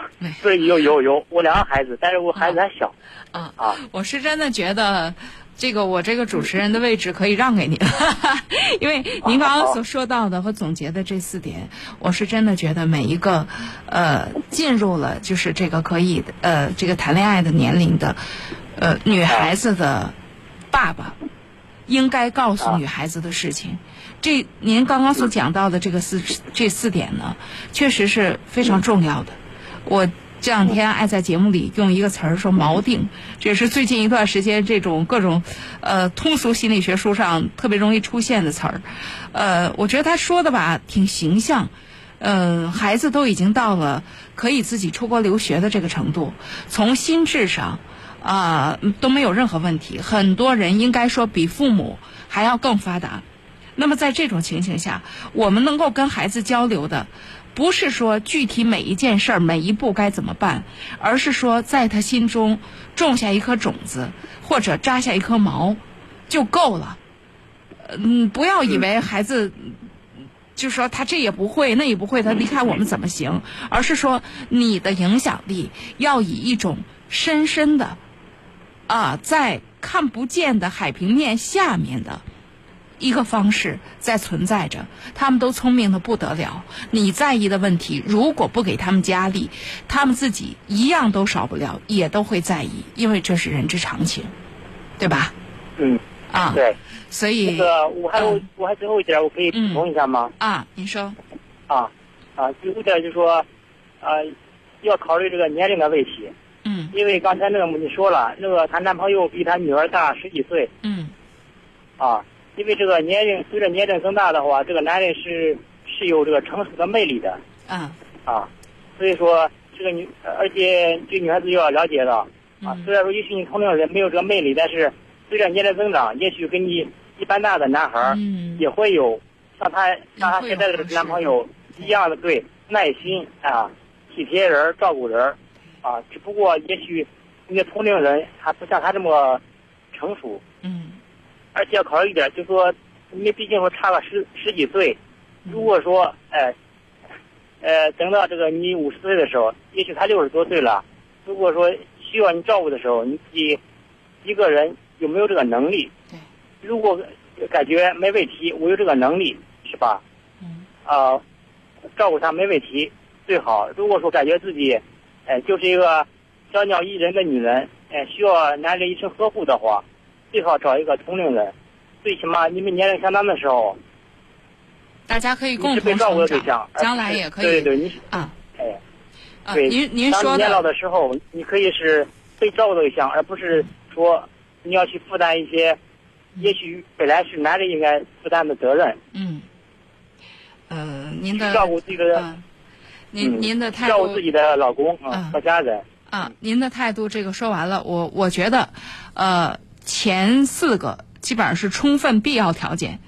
对，有有有，我两个孩子，但是我孩子还小。啊啊，我是真的觉得，这个我这个主持人的位置可以让给您了，因为您刚刚所说到的和总结的这四点，我是真的觉得每一个呃进入了就是这个可以呃这个谈恋爱的年龄的呃女孩子的爸爸，应该告诉女孩子的事情。这您刚刚所讲到的这个四这四点呢，确实是非常重要的。我这两天爱在节目里用一个词儿说锚定，这也是最近一段时间这种各种呃通俗心理学书上特别容易出现的词儿。呃，我觉得他说的吧挺形象。嗯、孩子都已经到了可以自己出国留学的这个程度，从心智上啊、都没有任何问题。很多人应该说比父母还要更发达。那么在这种情形下，我们能够跟孩子交流的，不是说具体每一件事儿、每一步该怎么办，而是说在他心中种下一颗种子，或者扎下一颗锚，就够了。嗯，不要以为孩子。就说他这也不会，那也不会，他离开我们怎么行？而是说你的影响力要以一种深深的，啊，在看不见的海平面下面的一个方式在存在着。他们都聪明的不得了，你在意的问题，如果不给他们加力，他们自己一样都少不了，也都会在意，因为这是人之常情，对吧？嗯，啊，对。所以那个我还有、我还最后一点，我可以补充一下吗？啊，你说。啊啊，最后一点就是说，啊，要考虑这个年龄的问题。嗯。因为刚才那个母亲说了，那个她男朋友比她女儿大十几岁。嗯。啊，因为这个年龄随着年龄增大的话，这个男人是是有这个成熟的魅力的。嗯。啊，所以说这个女，而且对女孩子要了解到，嗯啊，虽然说也许你同龄人没有这个魅力，但是随着年龄增长，也许跟你一般大的男孩也会有像他像他现在的男朋友一样的对耐心啊、体贴人、照顾人啊，只不过也许你的同龄人还不像他这么成熟。嗯。而且要考虑一点，就说你毕竟说差了十十几岁，如果说哎，呃，等到这个你五十岁的时候，也许他六十多岁了，如果说需要你照顾的时候，你自己一个人有没有这个能力？对。如果感觉没问题，我有这个能力，是吧？嗯。啊、照顾他没问题，最好。如果说感觉自己，哎、就是一个小鸟依人的女人，哎、需要男人一生呵护的话，最好找一个同龄人，最起码你们年龄相当的时候，大家可以共是被照顾同成长的对象，，将来也可以对对，你是啊哎，啊，对，您您说年老的的时候，你可以是被照顾的对象，而不是说你要去负担一些，也许本来是男人应该负担的责任。嗯，呃，您的照顾这个，嗯您嗯您的态度照顾自己的老公和家人。啊，您的态度这个说完了，我我觉得，呃，前四个基本上是充分必要条件，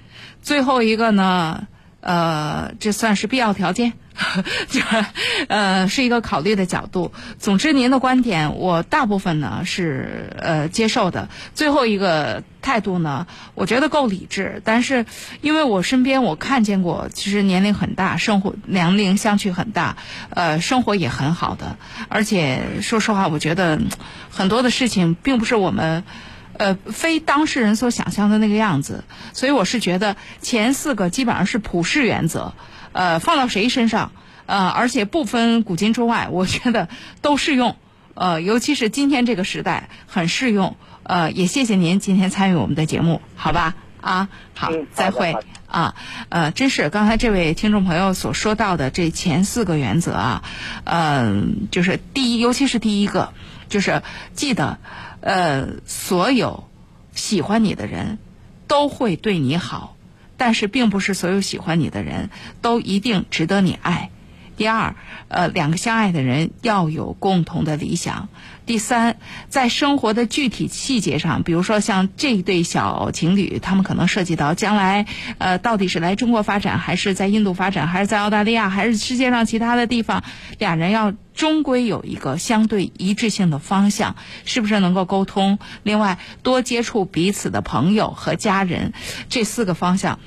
最后一个呢，呃，这算是必要条件，就是呃是一个考虑的角度。总之，您的观点我大部分呢是呃接受的。最后一个态度呢，我觉得够理智，但是因为我身边我看见过，其实年龄很大，生活年龄相距很大，呃，生活也很好的，而且说实话，我觉得很多的事情并不是我们。呃，非当事人所想象的那个样子，所以我是觉得前四个基本上是普世原则，呃，放到谁身上，呃，而且不分古今中外，我觉得都适用，呃，尤其是今天这个时代很适用，呃，也谢谢您今天参与我们的节目，好吧？啊，好，嗯再会。啊，呃，真是刚才这位听众朋友所说到的这前四个原则啊，嗯、就是第一，尤其是第一个，就是记得，呃，所有喜欢你的人都会对你好，但是并不是所有喜欢你的人都一定值得你爱。第二，呃，两个相爱的人要有共同的理想。第三，在生活的具体细节上，比如说像这对小情侣，他们可能涉及到将来，呃，到底是来中国发展，还是在印度发展，还是在澳大利亚，还是世界上其他的地方，俩人要终归有一个相对一致性的方向，是不是能够沟通？另外，多接触彼此的朋友和家人，这四个方向。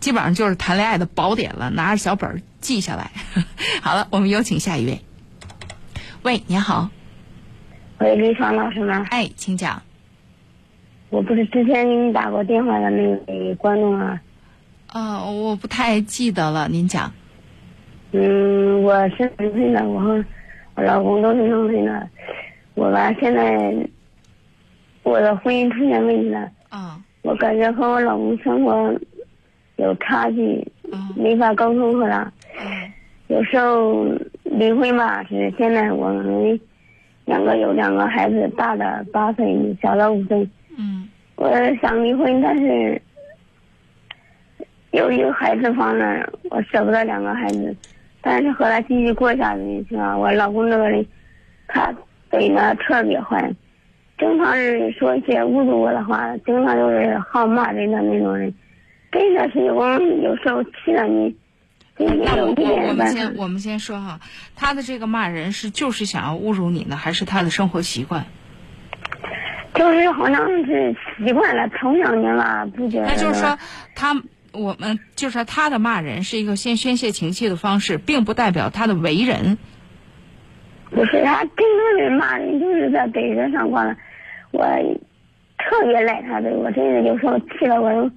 基本上就是谈恋爱的宝典了，拿着小本儿记下来。好了，我们有请下一位。喂，你好，喂，李爽老师吗？哎，请讲。我不是之前给你打过电话的那个观众啊。啊，我不太记得了，您讲。嗯，我是农村的，我和我老公都是农村的。我吧，现在我的婚姻出现问题了。啊。我感觉和我老公生活有差距，没法沟通和他。有时候离婚吧，是现在我们两个有两个孩子，大的八岁，小的五岁。嗯。我想离婚，但是由于孩子方面，我舍不得两个孩子。但是和他继续过下去，是吧？我老公这个人，他嘴呢特别坏，经常是说一些侮辱我的话，经常就是好骂人的那种人。真的是我有时候气了你。那我我们先我们先说哈，他的这个骂人是就是想要侮辱你呢，还是他的生活习惯？就是好像是习惯了，从小年吧不觉得。那就是说他。我们就是他的骂人是一个先宣泄情绪的方式，并不代表他的为人。不是他真正的骂人，就是在北人上挂了。我特别赖他的，我真是有时候气了我，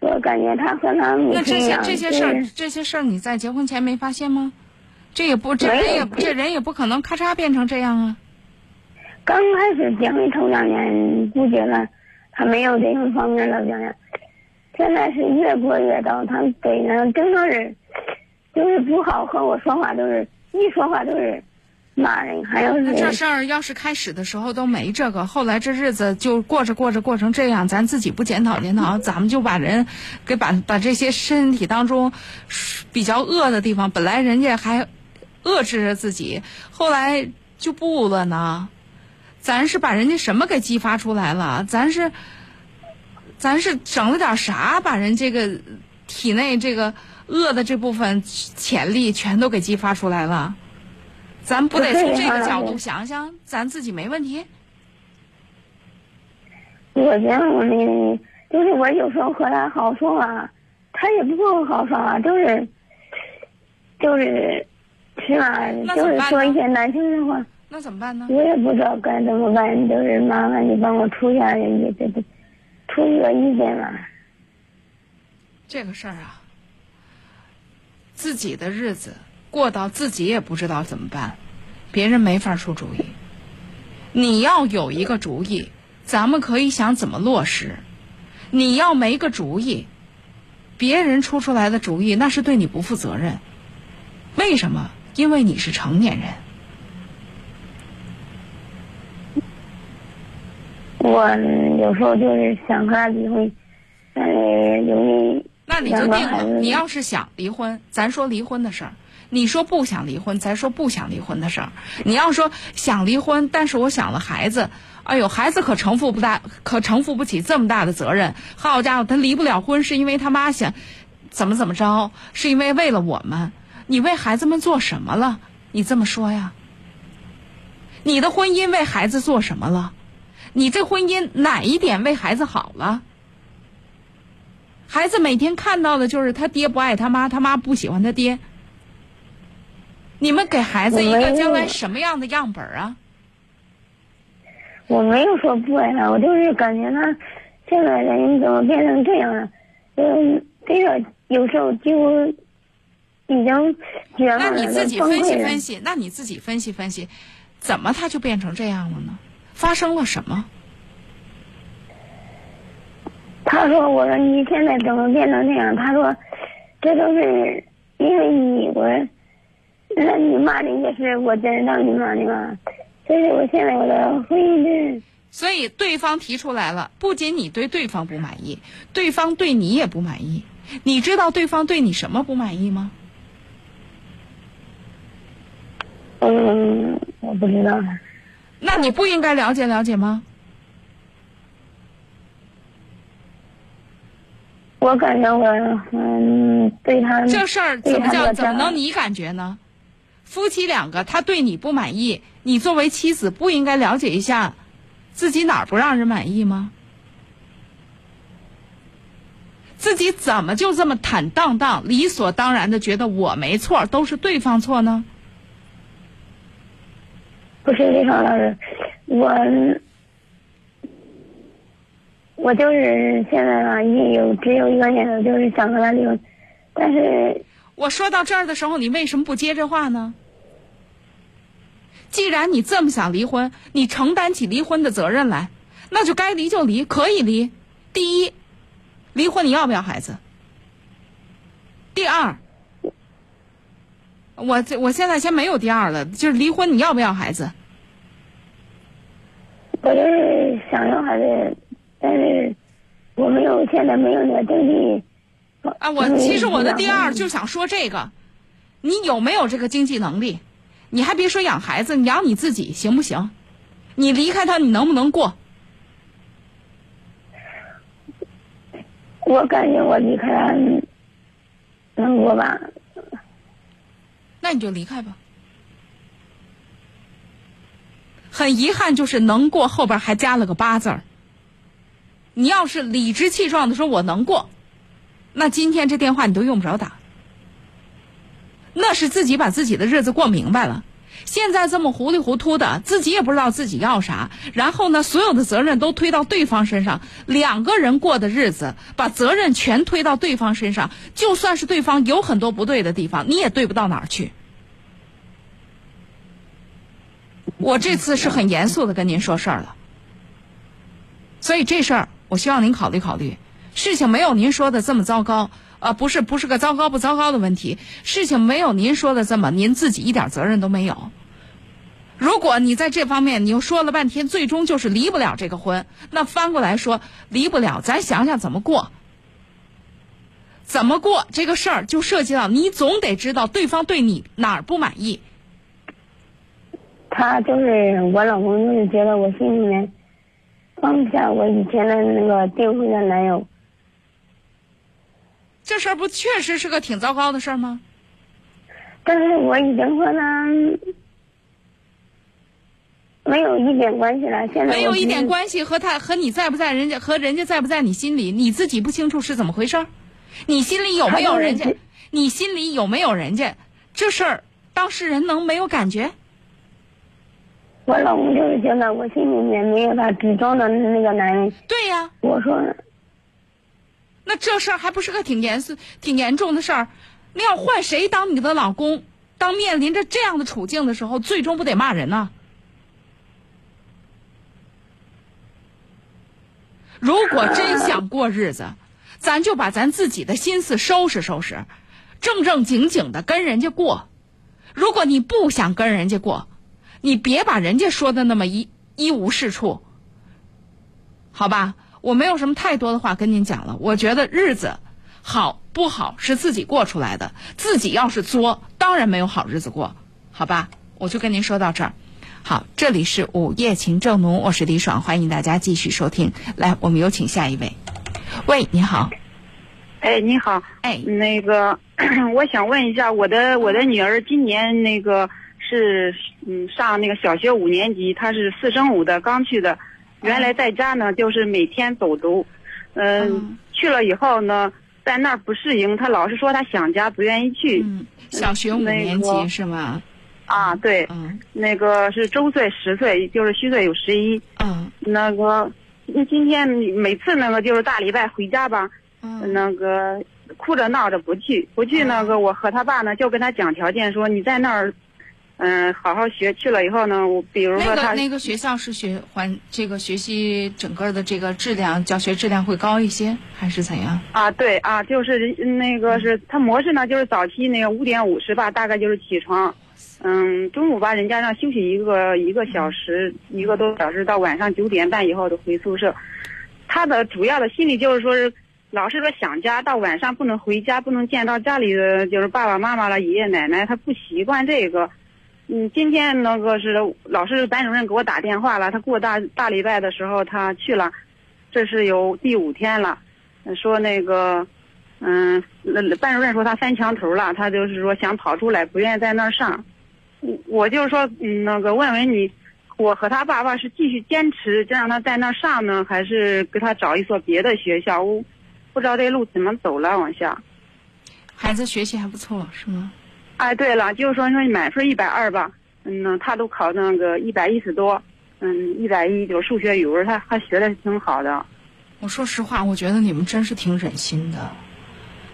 我感觉他和他母亲一这些这些事儿，这些事儿你在结婚前没发现吗？这也不这人也这人也不可能咔嚓变成这样啊。刚开始结婚头两年不觉得他没有这种方面的表现。现在是越过越到，他嘴呢，经常是，就是不好和我说话，都是一说话都是骂人，还有是。这事儿要是开始的时候都没这个，后来这日子就过着过着过成这样，咱自己不检讨检讨，咱们就把人给把把这些身体当中比较恶的地方，本来人家还遏制着自己，后来就不了呢。咱是把人家什么给激发出来了？咱是。咱是整了点啥，把人这个体内这个恶的这部分潜力全都给激发出来了？咱不得从这个角度想想，咱自己没问题？我觉得我那，就是我有时候和他好说话，他也不跟我好说话，就是就是是吧？就是说一些难听的话。那怎么办呢？我也不知道该怎么办，就是麻烦你帮我出一下人家这出一个意见了。这个事儿啊，自己的日子过到自己也不知道怎么办，别人没法出主意。你要有一个主意，咱们可以想怎么落实。你要没个主意，别人出出来的主意那是对你不负责任。为什么？因为你是成年人。我有时候就是想和他离婚，但是由于那你就定了。你要是想离婚，咱说离婚的事儿；你说不想离婚，咱说不想离婚的事儿。你要说想离婚，但是我想了孩子，哎呦，孩子可承负不大，可承负不起这么大的责任。好家伙，他离不了婚，是因为他妈想怎么怎么着，是因为为了我们。你为孩子们做什么了？你这么说呀？你的婚姻为孩子做什么了？你这婚姻哪一点为孩子好了？孩子每天看到的就是他爹不爱他妈，他妈不喜欢他爹。你们给孩子一个将来什么样的样本啊？我没有说不爱他，我就是感觉他现在人怎么变成这样了？嗯，这个有时候几乎已经绝望了，那你自己分析分析，那你自己分析分析，怎么他就变成这样了呢？发生了什么？他说：“我说你现在怎么变成这样？”他说：“这都是因为你，我那你骂人也是我真让你骂你吗。这是我现在我的婚姻的。”所以对方提出来了，不仅你对对方不满意，对方对你也不满意。你知道对方对你什么不满意吗？嗯，我不知道。那你不应该了解了解吗？我感觉我嗯对他这事儿怎么叫怎么能你感觉呢？夫妻两个他对你不满意，你作为妻子不应该了解一下自己哪儿不让人满意吗？自己怎么就这么坦荡荡、理所当然的觉得我没错，都是对方错呢？不是李爽老师，我我就是现在吧，也有只有一个念头，就是想和他离婚，但是我说到这儿的时候，你为什么不接这话呢？既然你这么想离婚，你承担起离婚的责任来，那就该离就离，可以离。第一，离婚你要不要孩子？第二，我这我现在先没有第二了，就是离婚你要不要孩子？我就是想要孩子，但是我没有现在没有那个经济。啊，我其实我的第二就想说这个，你有没有这个经济能力？你还别说养孩子，你养你自己行不行？你离开他，你能不能过？我感觉我离开他能过吧？那你就离开吧。很遗憾，就是能过后边还加了个八字儿。你要是理直气壮的说我能过，那今天这电话你都用不着打。那是自己把自己的日子过明白了，现在这么糊里糊涂的，自己也不知道自己要啥，然后呢，所有的责任都推到对方身上，两个人过的日子，把责任全推到对方身上，就算是对方有很多不对的地方，你也对不到哪儿去。我这次是很严肃的跟您说事儿了，所以这事儿我希望您考虑考虑，事情没有您说的这么糟糕。啊，不是，不是个糟糕不糟糕的问题。事情没有您说的这么，您自己一点责任都没有。如果你在这方面你又说了半天，最终就是离不了这个婚，那翻过来说离不了，咱想想怎么过？怎么过这个事儿就涉及到你总得知道对方对你哪儿不满意。他就是我老公，就是觉得我心里面放不下我以前的那个订婚的男友。这事儿不确实是个挺糟糕的事儿吗？但是我已经和他没有一点关系了。现在没有一点关系，和他和你在不在人家和人家在不在你心里，你自己不清楚是怎么回事儿？你心里有没有人家？你心里有没有人家？这事儿当事人能没有感觉？我老公就是觉得我心里面没有他执着的那个男人。对呀。我说。那这事儿还不是个挺严肃、挺严重的事儿？那要换谁当你的老公？当面临着这样的处境的时候，最终不得骂人呢？如果真想过日子，咱就把咱自己的心思收拾收拾，正正经经的跟人家过。如果你不想跟人家过，你别把人家说的那么一一无是处，好吧？我没有什么太多的话跟您讲了。我觉得日子好不好是自己过出来的，自己要是作，当然没有好日子过，好吧？我就跟您说到这儿。好，这里是午夜情正浓，我是李爽，欢迎大家继续收听。来，我们有请下一位。喂，你好。哎，你好。哎，那个，我想问一下，我的我的女儿今年那个是嗯上那个小学五年级，他是四升五的，刚去的。原来在家呢，就是每天走读，嗯，去了以后呢，在那儿不适应，他老是说他想家，不愿意去。小学五年级是吗？啊，对，那个是周岁十岁，就是虚岁有十一。嗯，那个，那今天每次那个就是大礼拜回家吧，那个哭着闹着不去，不去那个我和他爸呢就跟他讲条件，说你在那儿。嗯，好好学去了以后呢，我比如说他那个那个学校是学环这个学习整个的这个质量教学质量会高一些，还是怎样？啊，对啊，就是那个是他模式呢，就是早期那个五点五十吧，大概就是起床，嗯，中午吧人家让休息一个一个小时，一个多小时，到晚上九点半以后就回宿舍。他的主要的心理就是说是老是说想家，到晚上不能回家，不能见到家里的就是爸爸妈妈了、爷爷奶奶，他不习惯这个。嗯，今天那个是老师班主任给我打电话了，他过大大礼拜的时候他去了，这是有第五天了，说那个，嗯，班主任说他翻墙头了，他就是说想跑出来，不愿意在那儿上。我就是说，嗯，那个问问你，我和他爸爸是继续坚持，就让他在那儿上呢，还是给他找一所别的学校？我不知道这路怎么走了，往下。孩子学习还不错，是吗？哎，对了，就是说说满分一百二吧，嗯呢，他都考那个一百一十多，嗯，一百一，就数学、语文，他还学的挺好的。我说实话，我觉得你们真是挺忍心的，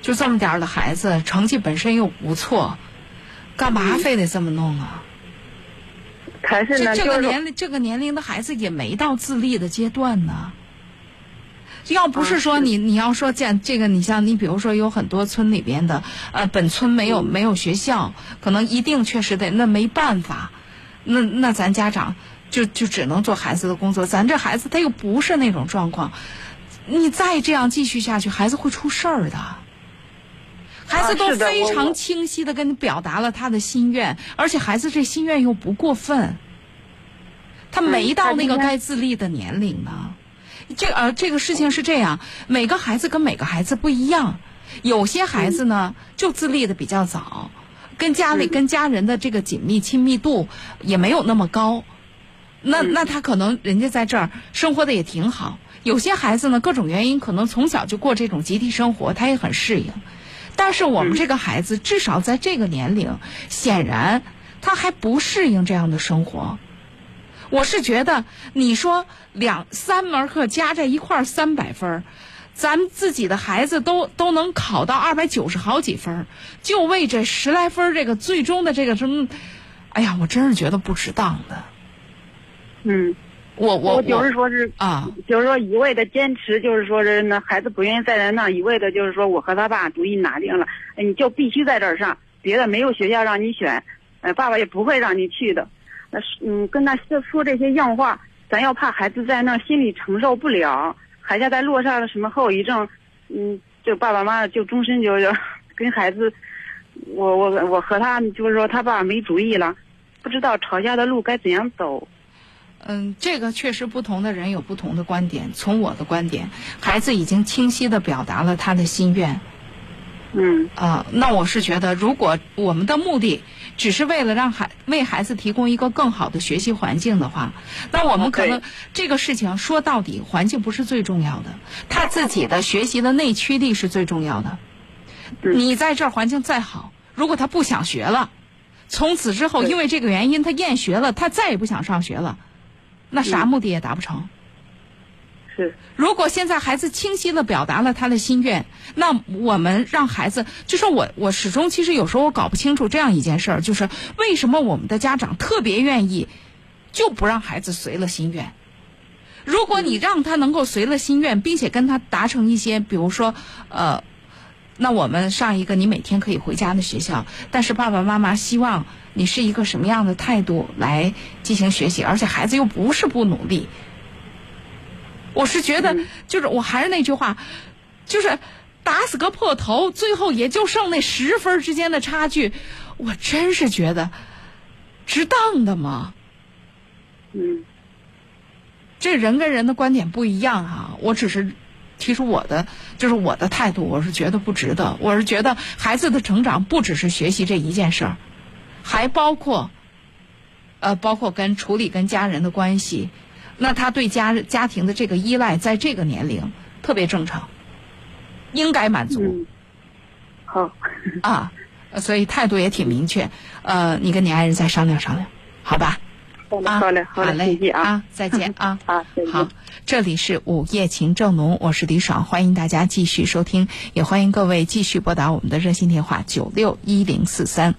就这么点儿的孩子，成绩本身又不错，干嘛非得这么弄啊？还是呢，这这个年龄这个年龄的孩子也没到自立的阶段呢。要不是说你你要说这样这个，你像你比如说有很多村里边的呃本村没有没有学校，可能一定确实得那没办法，那那咱家长就就只能做孩子的工作。咱这孩子他又不是那种状况，你再这样继续下去，孩子会出事儿的。孩子都非常清晰的跟你表达了他的心愿，而且孩子这心愿又不过分，他没到那个该自立的年龄呢。这呃，这个事情是这样，每个孩子跟每个孩子不一样，有些孩子呢就自立的比较早，跟家里跟家人的这个紧密亲密度也没有那么高，那那他可能人家在这儿生活的也挺好。有些孩子呢，各种原因可能从小就过这种集体生活，他也很适应。但是我们这个孩子至少在这个年龄，显然他还不适应这样的生活。我是觉得，你说两三门课加在一块儿三百分儿，咱们自己的孩子都都能考到二百九十好几分儿，就为这十来分儿这个最终的这个什么，哎呀，我真是觉得不值当的。嗯，我我就是说是啊，就是说一味的坚持，就是说是那孩子不愿意在咱那儿，一味的就是说我和他爸主意拿定了，哎你就必须在这儿上，别的没有学校让你选，呃，爸爸也不会让你去的。那嗯，跟他说说这些硬话，咱要怕孩子在那心里承受不了，孩子再落下了什么后遗症，嗯，就爸爸妈妈就终身就就跟孩子，我我我和他就是说他爸没主意了，不知道吵架的路该怎样走。嗯，这个确实不同的人有不同的观点。从我的观点，孩子已经清晰的表达了他的心愿。嗯啊、那我是觉得，如果我们的目的只是为了让孩为孩子提供一个更好的学习环境的话，那我们可能这个事情说到底，环境不是最重要的，他自己的学习的内驱力是最重要的。你在这儿环境再好，如果他不想学了，从此之后因为这个原因他厌学了，他再也不想上学了，那啥目的也达不成。是，如果现在孩子清晰的表达了他的心愿，那我们让孩子，就是我，我始终其实有时候我搞不清楚这样一件事儿，就是为什么我们的家长特别愿意就不让孩子随了心愿。如果你让他能够随了心愿，并且跟他达成一些，比如说，呃，那我们上一个你每天可以回家的学校，但是爸爸妈妈希望你是一个什么样的态度来进行学习，而且孩子又不是不努力。我是觉得，就是我还是那句话，就是打死个破头，最后也就剩那十分之间的差距，我真是觉得值当的吗？嗯，这人跟人的观点不一样啊，我只是提出我的，就是我的态度，我是觉得不值得。我是觉得孩子的成长不只是学习这一件事儿，还包括，呃，包括跟处理跟家人的关系。那他对家家庭的这个依赖，在这个年龄特别正常，应该满足。好啊，所以态度也挺明确。呃，你跟你爱人再商量商量，好吧？啊，好嘞，好嘞，嘞，谢谢啊，再见啊。好，这里是午夜情正浓，我是李爽，欢迎大家继续收听，也欢迎各位继续拨打我们的热线电话九六一零四三。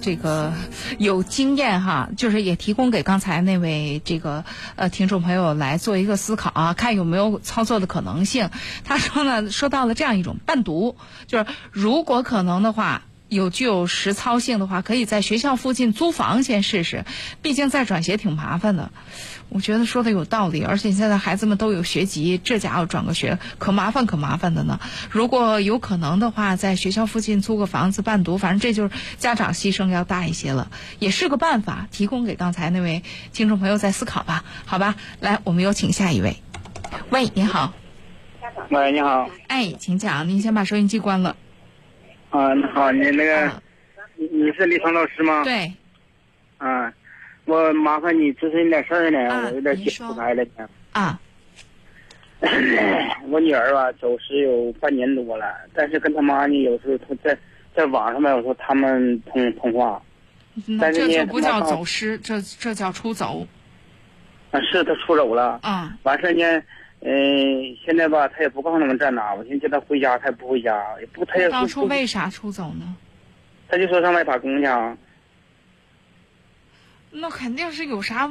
这个有经验哈，就是也提供给刚才那位这个呃听众朋友来做一个思考啊，看有没有操作的可能性。他说呢，说到了这样一种伴读，就是如果可能的话。有具有实操性的话，可以在学校附近租房先试试，毕竟再转学挺麻烦的。我觉得说的有道理，而且现在孩子们都有学籍，这家伙转个学可麻烦可麻烦的呢。如果有可能的话，在学校附近租个房子伴读，反正这就是家长牺牲要大一些了，也是个办法，提供给刚才那位听众朋友再思考吧。好吧，来，我们有请下一位。喂，你好。喂，你好。哎，请讲，您先把收音机关了。啊，你好，你那个，你你是李成老师吗？对。啊，我麻烦你咨询点事儿呢，我有点解不开了呢。啊。我女儿吧，走失有半年多了，但是跟她妈呢，有时候她在在网上面有时候他们通通话。那这就不叫走失，这这叫出走。啊，是她出走了。啊。完事呢。嗯，现在吧，他也不告诉他们在哪。我寻思叫他回家，他也不回家，也不，他也当初为啥出走呢？他就说上外打工去。那肯定是有啥，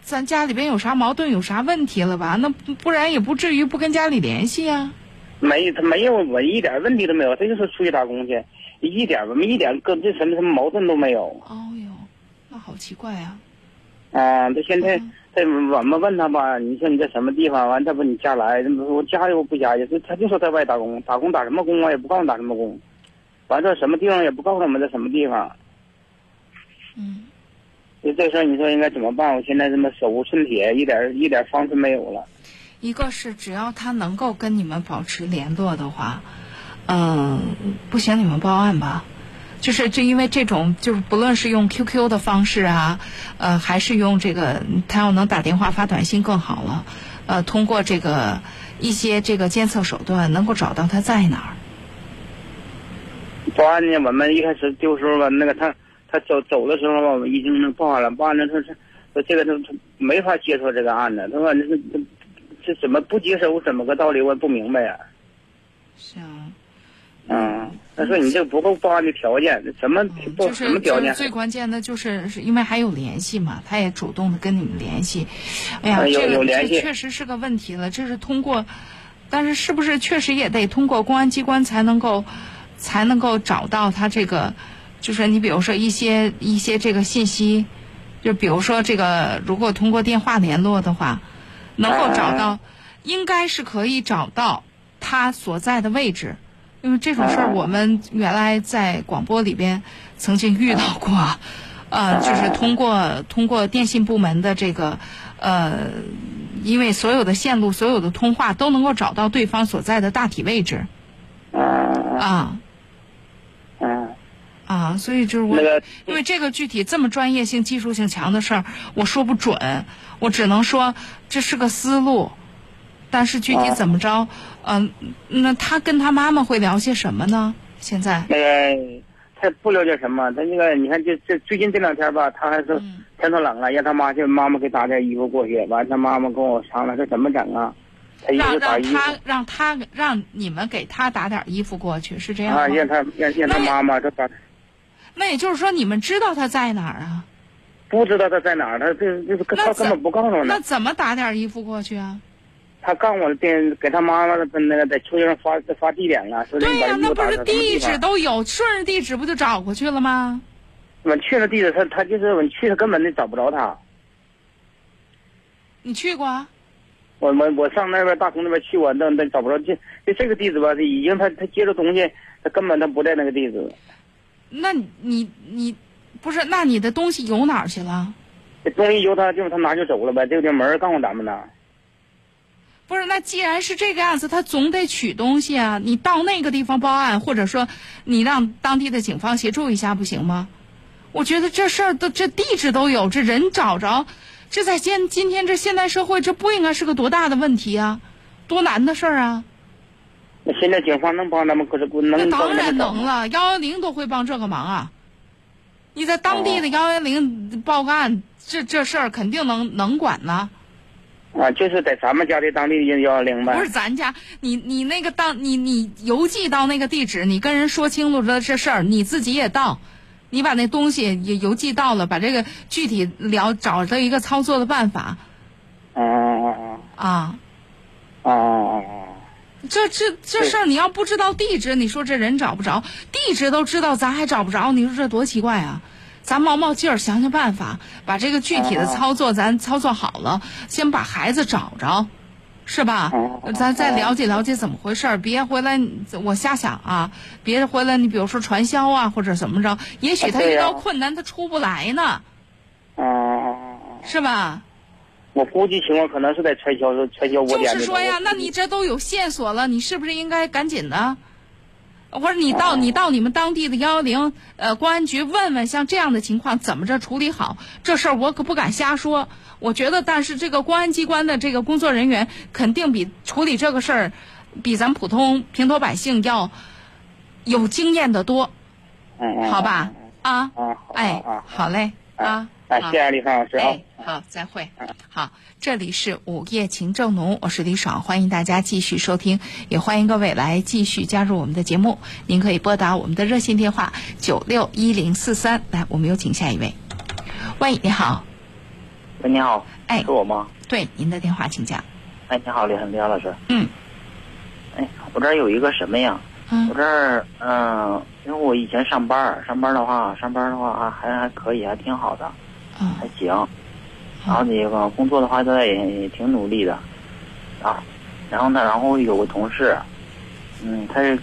咱家里边有啥矛盾，有啥问题了吧？那不然也不至于不跟家里联系啊。没，他没有，我一点问题都没有。他就是出去打工去，一点我们一点跟这什么什么矛盾都没有。哦呦，那好奇怪啊。啊，他现在。这我们问他吧，你说你在什么地方？完，他不你家来，我家又不家去，他就说在外打工，打工打什么工啊？也不告诉打什么工。完这什么地方也不告诉我们在什么地方。嗯。就这事儿，你说应该怎么办？我现在这么手无寸铁，一点一点方式没有了。一个是只要他能够跟你们保持联络的话，嗯，不行，你们报案吧。就是就因为这种，就是不论是用 QQ 的方式啊，呃，还是用这个，他要能打电话发短信更好了，呃，通过这个一些这个监测手段，能够找到他在哪儿。报案呢，我们一开始丢时候吧，那个他他走走的时候吧，我们已经报案了，报案了，他说说这个他他没法接受这个案子，他说这这这怎么不接受？怎么个道理？我也不明白呀。是啊。嗯。他说：“你这不够报案的条件，什么报什么条件？最关键的就是是因为还有联系嘛，他也主动的跟你们联系。哎呀，这个这确实是个问题了。这是通过，但是是不是确实也得通过公安机关才能够才能够找到他这个？就是你比如说一些一些这个信息，就比如说这个，如果通过电话联络的话，能够找到，应该是可以找到他所在的位置。”因为这种事儿，我们原来在广播里边曾经遇到过，呃，就是通过通过电信部门的这个，呃，因为所有的线路、所有的通话都能够找到对方所在的大体位置，啊，啊，所以就是我，因为这个具体这么专业性、技术性强的事儿，我说不准，我只能说这是个思路。但是具体怎么着？嗯，那他跟他妈妈会聊些什么呢？现在那个他不了解什么，他那个你看，这这最近这两天吧，他还是天都冷了，让他妈去妈妈给打点衣服过去。完，他妈妈跟我商量，这怎么整啊？他让让他让他让你们给他打点衣服过去，是这样吗？啊，让他让让他妈妈这打。那也就是说，你们知道他在哪儿啊？不知道他在哪儿，他这就是他根本不告诉我。那怎么打点衣服过去啊？他告诉我电给他妈妈那个在秋叶上发发地点了，说对呀，那不是地址都有，顺着地址不就找过去了吗？我去了地址，他他就是我去，他根本就找不着他。你去过？我我我上那边大同那边去过，那那找不着，就就这个地址吧，已经他他接着东西，他根本他不在那个地址。那你你不是？那你的东西游哪儿去了？这东西由他，就是他拿就走了呗，这个门告诉咱们的。不是，那既然是这个样子，他总得取东西啊！你到那个地方报案，或者说你让当地的警方协助一下，不行吗？我觉得这事儿都这地址都有，这人找着，这在今今天这现代社会，这不应该是个多大的问题啊，多难的事儿啊！那现在警方能帮咱们可是不能？那当然能了，幺幺零都会帮这个忙啊！你在当地的幺幺零报个案，这这事儿肯定能能管呢。啊，就是在咱们家的当地幺幺零呗。不是咱家，你你那个当你你邮寄到那个地址，你跟人说清楚了这事儿，你自己也到，你把那东西也邮寄到了，把这个具体了找到一个操作的办法哦哦哦啊。嗯嗯嗯嗯这这这事儿，你要不知道地址，你说这人找不着；地址都知道，咱还找不着，你说这多奇怪啊！咱冒冒劲儿，想想办法，把这个具体的操作咱操作好了，先把孩子找着，是吧？咱再了解了解怎么回事儿，别回来我瞎想啊！别回来你比如说传销啊，或者怎么着，也许他遇到困难他出不来呢，嗯嗯嗯，是吧？我估计情况可能是在传销传销窝就点就。是说呀，那你这都有线索了，你是不是应该赶紧的？或者你到你到你们当地的幺幺零呃公安局问问，像这样的情况怎么着处理好？这事儿我可不敢瞎说。我觉得，但是这个公安机关的这个工作人员肯定比处理这个事儿，比咱普通平头百姓要有经验的多，好吧？啊，啊，哎，好嘞，啊，哎，好谢谢李芳老师啊。哎，好，再会。好，这里是午夜情正浓，我是李爽，欢迎大家继续收听，也欢迎各位来继续加入我们的节目。您可以拨打我们的热线电话九六一零四三。来，我们有请下一位。喂，你好，喂，你好，哎是我吗？对，您的电话请讲。哎，你好，李李老师。嗯。哎，我这儿有一个什么呀？嗯我这儿嗯、因为我以前上班，上班的话，上班的话啊还还可以，还挺好的，嗯还行。然后那个工作的话，现在也也挺努力的。啊，然后呢，然后有个同事，嗯，他是是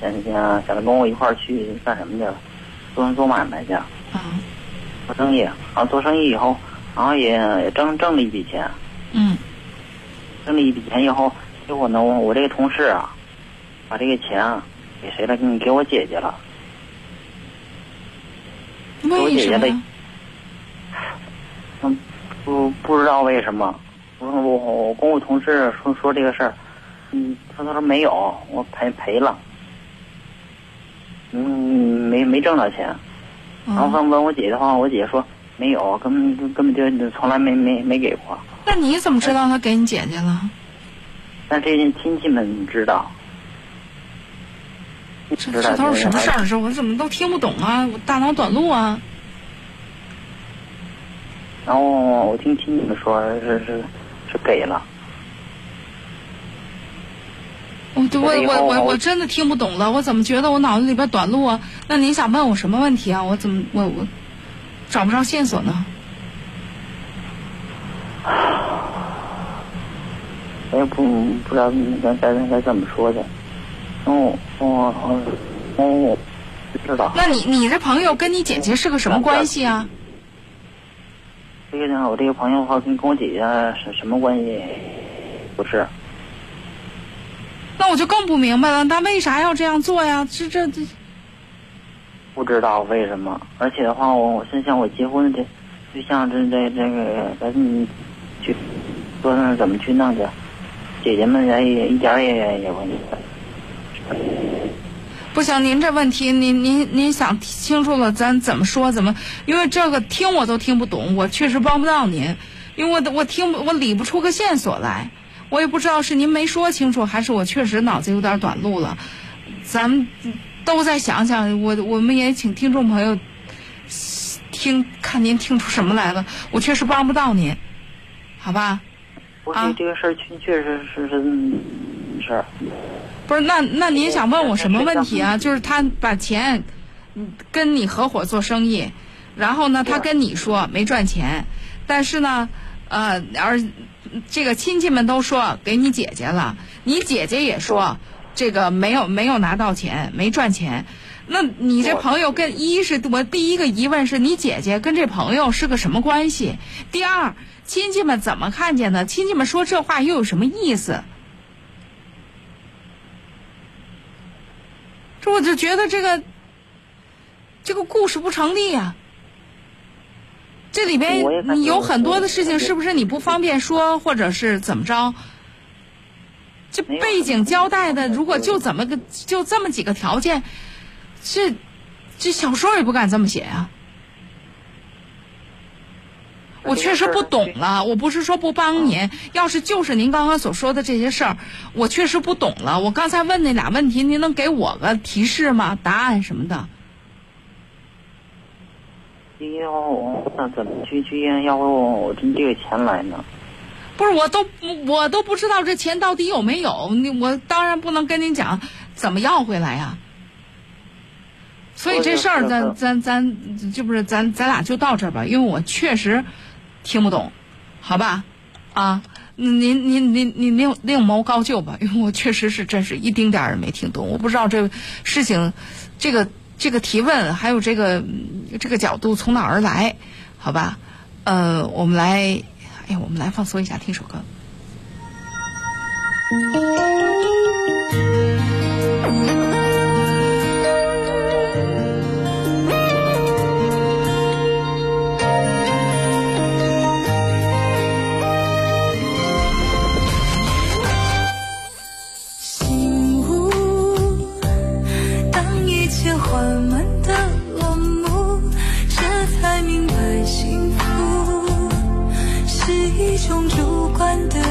想想想着跟我一块儿去干什么去了，做做买卖去。嗯。做生意，然后做生意以后，然后也也挣挣了一笔钱。嗯。挣了一笔钱以后，结果呢，我我这个同事啊，把这个钱啊给谁了？给给我姐姐了。给我姐姐的不不知道为什么。我我我跟我同事说说这个事儿，嗯，他他说没有，我赔赔了。嗯，没没挣到钱。然后问问我姐的话，我姐说没有，根本根本就从来没没没给过。那你怎么知道他给你姐姐了？但这些亲戚们知道。这这都是什么事儿？这我怎么都听不懂啊？我大脑短路啊！然后我听亲戚们说是是是给了。我我我我我我我真的听不懂了，我怎么觉得我脑子里边短路啊？那您想问我什么问题啊？我怎么我我找不着线索呢？我 也不不知道该该该怎么说的。哦哦哦哦，不知道。那你你这朋友跟你姐姐是个什么关系啊？这个呢，我这个朋友的话跟跟我姐姐什什么关系？不是。那我就更不明白了，他为啥要这样做呀？这这这，不知道为什么，而且的话，我我心想我结婚这对象这这这个咱去说那怎么去弄去？姐姐们也也一点也也不不行，您这问题您您您想清楚了，咱怎么说怎么？因为这个听我都听不懂，我确实帮不到您，因为我我听不我理不出个线索来，我也不知道是您没说清楚，还是我确实脑子有点短路了。咱们都再想想，我我们也请听众朋友听看您听出什么来了，我确实帮不到您，好吧？我觉得这个事儿确确实是是事儿。不是，那那您想问我什么问题啊？就是他把钱嗯跟你合伙做生意，然后呢，他跟你说没赚钱，但是呢，呃，而这个亲戚们都说给你姐姐了，你姐姐也说这个没有没有拿到钱，没赚钱。那你这朋友跟一是我第一个疑问是你姐姐跟这朋友是个什么关系？第二，亲戚们怎么看见的？亲戚们说这话又有什么意思？这我就觉得这个这个故事不成立呀、这里边你有很多的事情，是不是你不方便说，或者是怎么着？这背景交代的，如果就怎么个就这么几个条件，这这小说也不敢这么写呀、我确实不懂了，我不是说不帮您，要是就是您刚刚所说的这些事儿，我确实不懂了。我刚才问那俩问题，您能给我个提示吗？答案什么的？要那怎么去去医院要我真这个钱来呢？不是，我都我都不知道这钱到底有没有，你我当然不能跟您讲怎么要回来呀。所以这事儿咱咱咱就不是咱咱俩就到这儿吧，因为我确实听不懂，好吧？啊，您您您您另另谋高就吧，因为我确实是真是一丁点儿也没听懂，我不知道这事情这个这个提问还有这个这个角度从哪儿而来，好吧？呃，我们来，哎呀，我们来放松一下，听首歌。主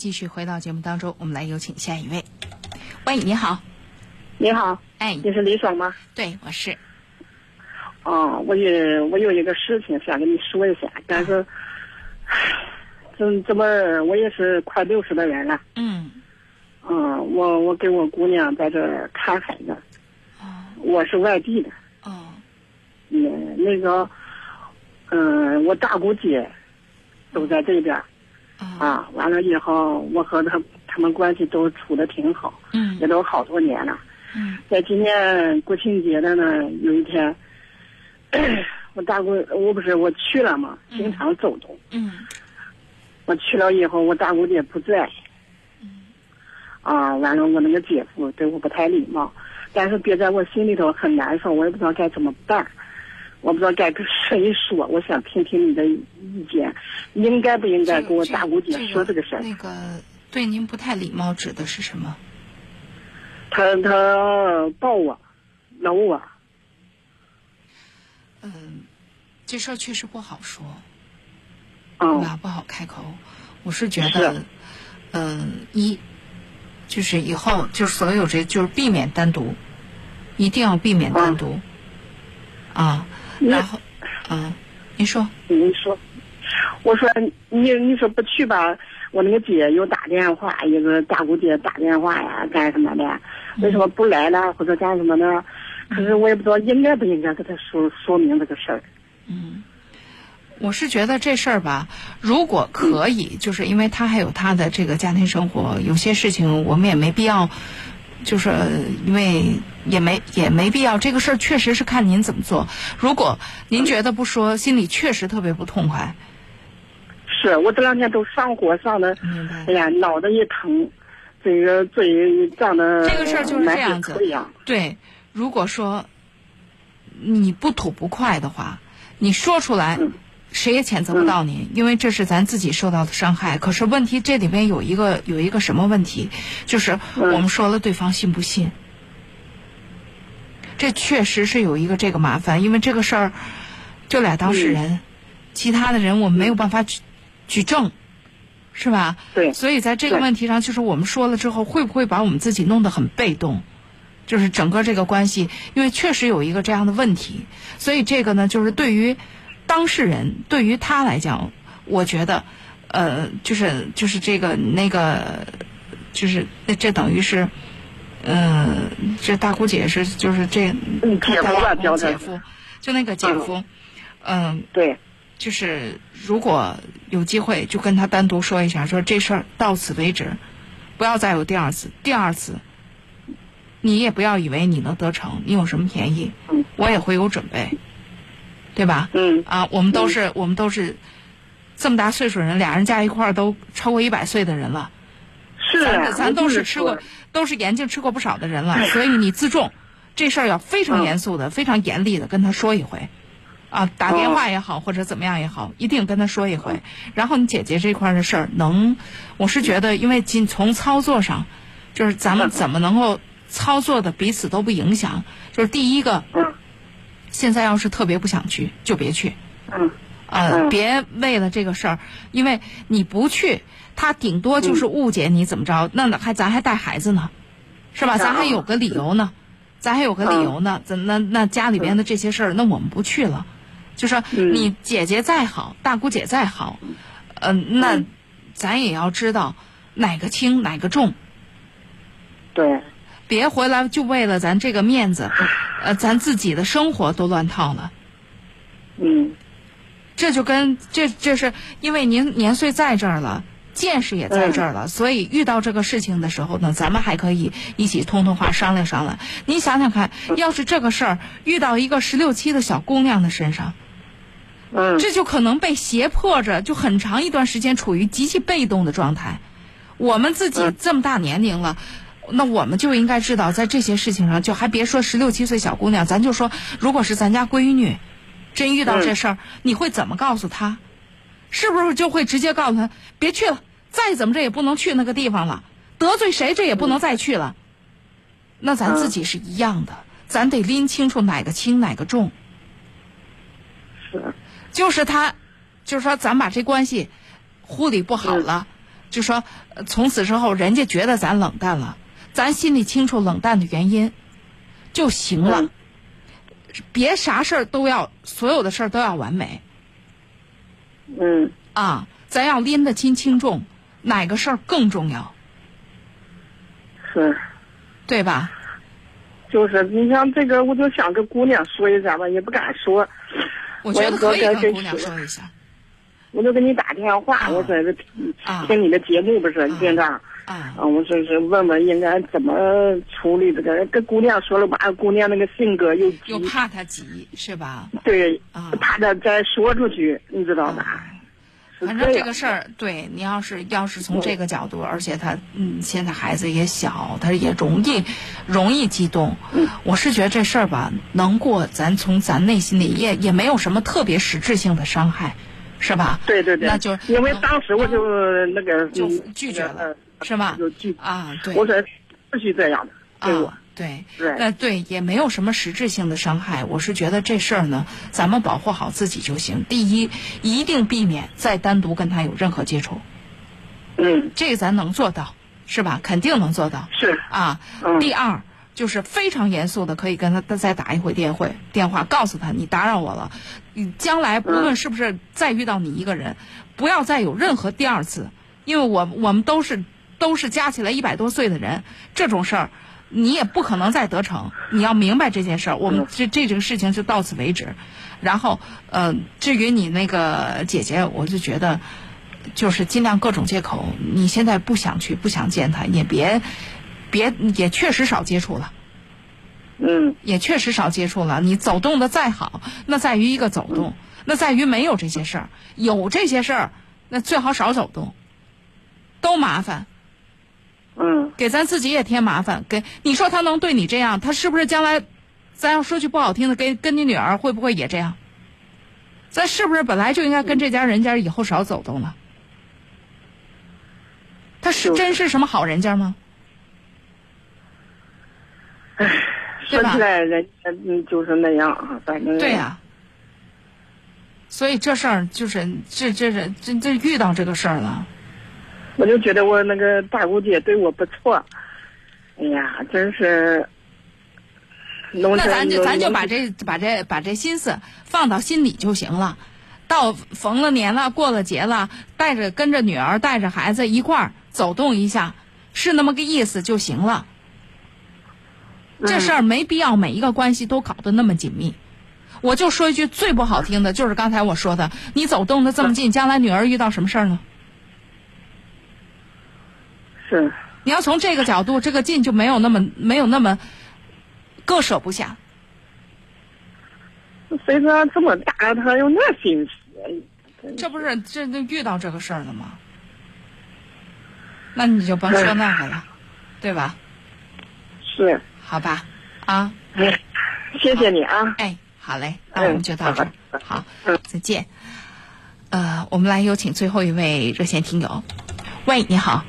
继续回到节目当中，我们来有请下一位。喂，你好，你好，哎，你是李爽吗？对，我是。哦，我有我有一个事情想跟你说一下，但是，这这么我也是快六十的人了，嗯。嗯，我我给我姑娘在这看孩子，我是外地的，哦，嗯，那个，嗯，我大姑姐都在这边儿，啊，完了以后，我和他他们关系都处的挺好，嗯，也都好多年了。在今年国庆节的呢，有一天，我大姑我不是我去了嘛，经常走动。嗯。我去了以后，我大姑姐不在。啊，完了，我那个姐夫对我不太礼貌，但是憋在我心里头很难受，我也不知道该怎么办，我不知道该跟谁说。我想听听你的意见，应该不应该跟我大姑姐说这个事儿？那个对您不太礼貌指的是什么？他他抱我，搂我。嗯，这事儿确实不好说，嗯、对吧？不好开口。我是觉得，嗯，一。就是以后就是所有这就是避免单独，一定要避免单独，啊，然后，嗯，你说，你说，我说你你说不去吧，我那个姐又打电话，一个大姑姐打电话呀，干什么的？为什么不来了？或者干什么呢？可是我也不知道应该不应该跟他说说明这个事儿。嗯。我是觉得这事儿吧，如果可以，就是因为他还有他的这个家庭生活，有些事情我们也没必要，就是因为也没也没必要。这个事儿确实是看您怎么做。如果您觉得不说，心里确实特别不痛快。是我这两天都上火上的，哎呀，脑袋一疼，这个嘴胀的。这个事儿就是这样子。对，如果说你不吐不快的话，你说出来。谁也谴责不到您，因为这是咱自己受到的伤害。可是问题这里面有一个有一个什么问题，就是我们说了对方信不信？这确实是有一个这个麻烦，因为这个事儿，这俩当事人，其他的人我们没有办法举举证，是吧？对。所以在这个问题上，就是我们说了之后，会不会把我们自己弄得很被动？就是整个这个关系，因为确实有一个这样的问题，所以这个呢，就是对于。当事人对于他来讲，我觉得，呃，就是就是这个那个，就是那这等于是，嗯，这大姑姐是就是这姐夫吧，姐夫，就那个姐夫，嗯，对，就是如果有机会，就跟他单独说一下，说这事儿到此为止，不要再有第二次，第二次，你也不要以为你能得逞，你有什么便宜，我也会有准备。对吧？嗯啊，我们都是我们都是这么大岁数人，俩人加一块儿都超过一百岁的人了。是啊，咱都是吃过，都是眼镜吃过不少的人了。所以你自重，这事儿要非常严肃的、非常严厉的跟他说一回，啊，打电话也好或者怎么样也好，一定跟他说一回。然后你姐姐这块的事儿，能，我是觉得，因为仅从操作上，就是咱们怎么能够操作的彼此都不影响，就是第一个。现在要是特别不想去，就别去。嗯，呃，别为了这个事儿，因为你不去，他顶多就是误解你怎么着，那还咱还带孩子呢，是吧？咱还有个理由呢，咱还有个理由呢。咱那那家里边的这些事儿，那我们不去了。就说你姐姐再好，大姑姐再好，嗯，那咱也要知道哪个轻哪个重。对。别回来就为了咱这个面子，呃，咱自己的生活都乱套了。嗯，这就跟这这是因为您年岁在这儿了，见识也在这儿了，所以遇到这个事情的时候呢，咱们还可以一起通通话商量商量。您想想看，要是这个事儿遇到一个十六七的小姑娘的身上，嗯，这就可能被胁迫着，就很长一段时间处于极其被动的状态。我们自己这么大年龄了。那我们就应该知道，在这些事情上，就还别说十六七岁小姑娘，咱就说，如果是咱家闺女，真遇到这事儿，你会怎么告诉她？是不是就会直接告诉她别去了？再怎么着也不能去那个地方了，得罪谁这也不能再去了。那咱自己是一样的，咱得拎清楚哪个轻哪个重。是，就是他，就是说，咱把这关系护理不好了，就说从此之后，人家觉得咱冷淡了。咱心里清楚冷淡的原因就行了，别啥事儿都要，所有的事儿都要完美。嗯。啊，咱要拎得清轻重，哪个事儿更重要？是。对吧？就是你像这个，我就想跟姑娘说一下吧，也不敢说。我觉得可以跟姑娘说一下。我就给你打电话，我在这听你的节目，不是经常。啊，我就是问问应该怎么处理这个。跟姑娘说了吧，姑娘那个性格又急，又怕她急是吧？对，啊，怕她再说出去，你知道吧？反正这个事儿，对你要是要是从这个角度，而且他嗯，现在孩子也小，他也容易容易激动。我是觉得这事儿吧，能过，咱从咱内心里也也没有什么特别实质性的伤害，是吧？对对对，那就因为当时我就那个就拒绝了，是吧？啊，对，我说不许这样的，对我。对，对那对也没有什么实质性的伤害。我是觉得这事儿呢，咱们保护好自己就行。第一，一定避免再单独跟他有任何接触。嗯，这个咱能做到，是吧？肯定能做到。是啊。第二，就是非常严肃的，可以跟他再打一回电话电话，告诉他你打扰我了。你将来不论是不是再遇到你一个人，不要再有任何第二次，因为我我们都是都是加起来一百多岁的人，这种事儿。你也不可能再得逞，你要明白这件事儿。我们这这这个事情就到此为止。然后，呃，至于你那个姐姐，我就觉得，就是尽量各种借口。你现在不想去，不想见她，也别，别也确实少接触了。嗯，也确实少接触了。你走动的再好，那在于一个走动，那在于没有这些事儿。有这些事儿，那最好少走动，都麻烦。嗯，给咱自己也添麻烦。给你说他能对你这样，他是不是将来，咱要说句不好听的，跟跟你女儿会不会也这样？咱是不是本来就应该跟这家人家以后少走动了？他是真是什么好人家吗？唉，说起来人嗯就是那样，反正对呀。所以这事儿就是这这这这这遇到这个事儿了。我就觉得我那个大姑姐对我不错，哎呀，真是。那咱就咱就把这把这把这心思放到心里就行了。到逢了年了，过了节了，带着跟着女儿，带着孩子一块儿走动一下，是那么个意思就行了。这事儿没必要每一个关系都搞得那么紧密。我就说一句最不好听的，就是刚才我说的，你走动的这么近，将来女儿遇到什么事儿呢？是，你要从这个角度，这个劲就没有那么没有那么割舍不下。谁知道这么大了，他有那心思？这不是这都遇到这个事儿了吗？那你就甭说那个了，对吧？是，好吧，啊，谢谢你啊，哎，好嘞，那我们就到这儿，好，再见。呃，我们来有请最后一位热线听友，喂，你好。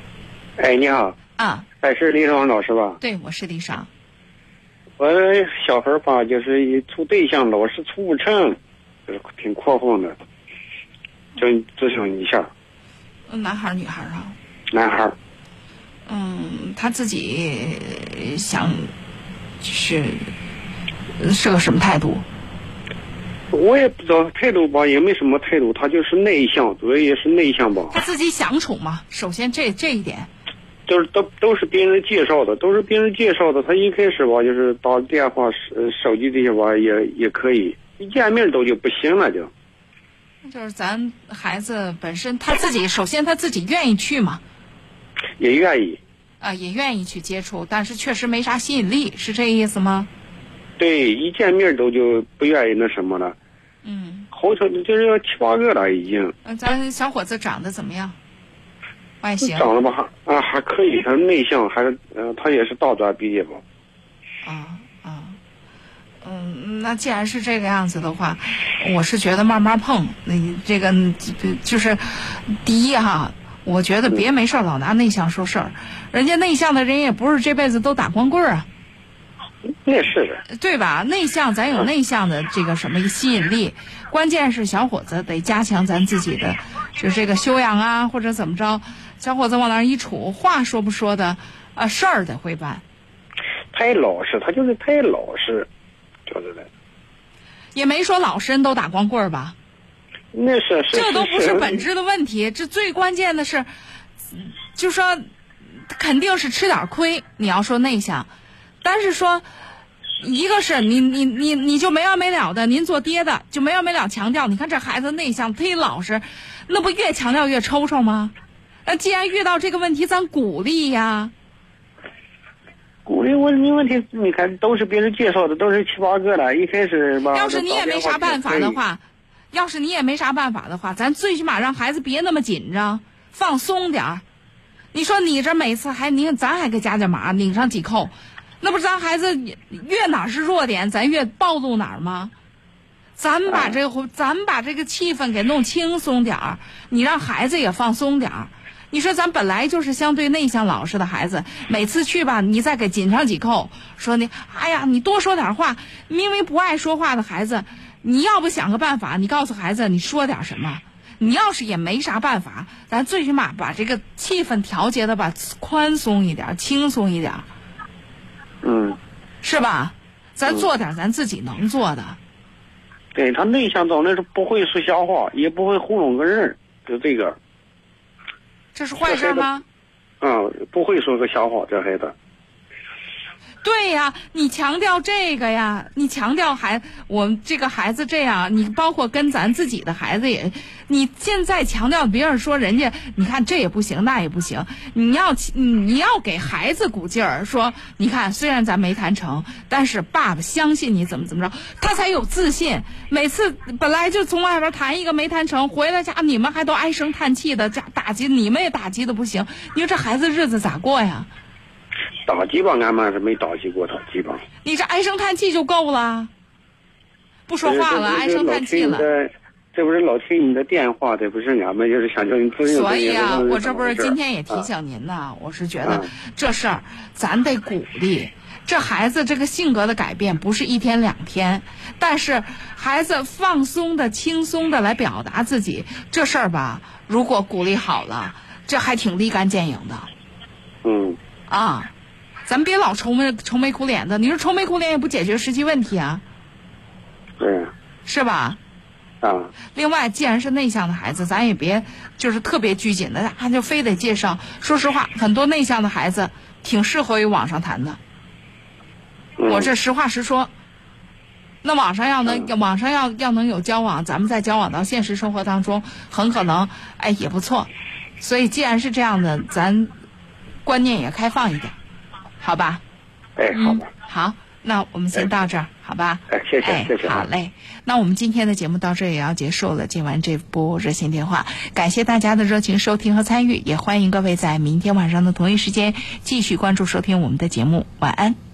哎，你好。啊。哎，是李爽老师吧？对，我是李爽。我小孩儿吧，就是一处对象老是处不成，就是挺困惑的，就咨询一下。男孩儿女孩儿啊？男孩儿。嗯，他自己想，是是个什么态度？我也不知道态度吧，也没什么态度，他就是内向，主要也是内向吧。他自己想处嘛？首先这这一点。就是都都是别人介绍的，都是别人介绍的。他一开始吧，就是打电话、手手机这些吧，也也可以，一见面都就不行了，就。就是咱孩子本身他自己，首先他自己愿意去嘛。也愿意。啊，也愿意去接触，但是确实没啥吸引力，是这意思吗？对，一见面都就不愿意那什么了。嗯。好像就是要七八个了，已经。嗯，咱小伙子长得怎么样？外形长得吧还啊还可以，他内向，还是呃他也是大专毕业吧。啊啊，嗯，那既然是这个样子的话，我是觉得慢慢碰。你这个就是第一哈，我觉得别没事老拿内向说事儿，人家内向的人也不是这辈子都打光棍啊。那是的。对吧？内向咱有内向的这个什么吸引力，关键是小伙子得加强咱自己的就这个修养啊，或者怎么着。小伙子往那儿一杵，话说不说的，啊，事儿得会办。太老实，他就是太老实，就是的。也没说老实人都打光棍儿吧？那是是。这都不是本质的问题，这最关键的是，就说肯定是吃点亏。你要说内向，但是说一个是你你你你就没完没了的，您做爹的就没完没了强调，你看这孩子内向忒老实，那不越强调越抽抽吗？那既然遇到这个问题，咱鼓励呀。鼓励问你问题，你看都是别人介绍的，都是七八个了，一开始吧。要是你也没啥办法的话，要是你也没啥办法的话，咱最起码让孩子别那么紧张，放松点儿。你说你这每次还你咱还给加加码，拧上几扣，那不是咱孩子越哪是弱点，咱越暴露哪儿吗？咱们把这个，咱们把这个气氛给弄轻松点儿，你让孩子也放松点儿。你说咱本来就是相对内向老实的孩子，每次去吧，你再给紧上几扣，说你，哎呀，你多说点话。明明不爱说话的孩子，你要不想个办法，你告诉孩子你说点什么。你要是也没啥办法，咱最起码把这个气氛调节的吧宽松一点，轻松一点。嗯，是吧？咱做点咱自己能做的。对他内向到那是不会说瞎话，也不会糊弄个人，就这个。这是坏事吗？嗯，不会说个瞎话，这孩子。对呀，你强调这个呀，你强调孩我这个孩子这样，你包括跟咱自己的孩子也，你现在强调别人说人家，你看这也不行，那也不行，你要你要给孩子鼓劲儿，说你看虽然咱没谈成，但是爸爸相信你怎么怎么着，他才有自信。每次本来就从外边谈一个没谈成，回来家你们还都唉声叹气的，家打击你们也打击的不行，你说这孩子日子咋过呀？打击吧，俺们是没打击过他，基本。你这唉声叹气就够了，不说话了，唉声叹气了。这不是老听你的电话，这不是俺们就是想叫你咨询。所以啊，我这不是今天也提醒您呢，我是觉得这事儿咱得鼓励。这孩子这个性格的改变不是一天两天，但是孩子放松的、轻松的来表达自己，这事儿吧，如果鼓励好了，这还挺立竿见影的。嗯。啊。咱别老愁眉愁眉苦脸的，你说愁眉苦脸也不解决实际问题啊，对，是吧？啊。另外，既然是内向的孩子，咱也别就是特别拘谨的，他就非得介绍。说实话，很多内向的孩子挺适合于网上谈的。我这实话实说。那网上要能网上要要能有交往，咱们再交往到现实生活当中，很可能哎也不错。所以，既然是这样的，咱观念也开放一点。好吧，哎，好吧，好，那我们先到这儿，好吧？哎，谢谢，谢谢，好嘞。那我们今天的节目到这儿也要结束了。接完这波热线电话，感谢大家的热情收听和参与，也欢迎各位在明天晚上的同一时间继续关注收听我们的节目。晚安。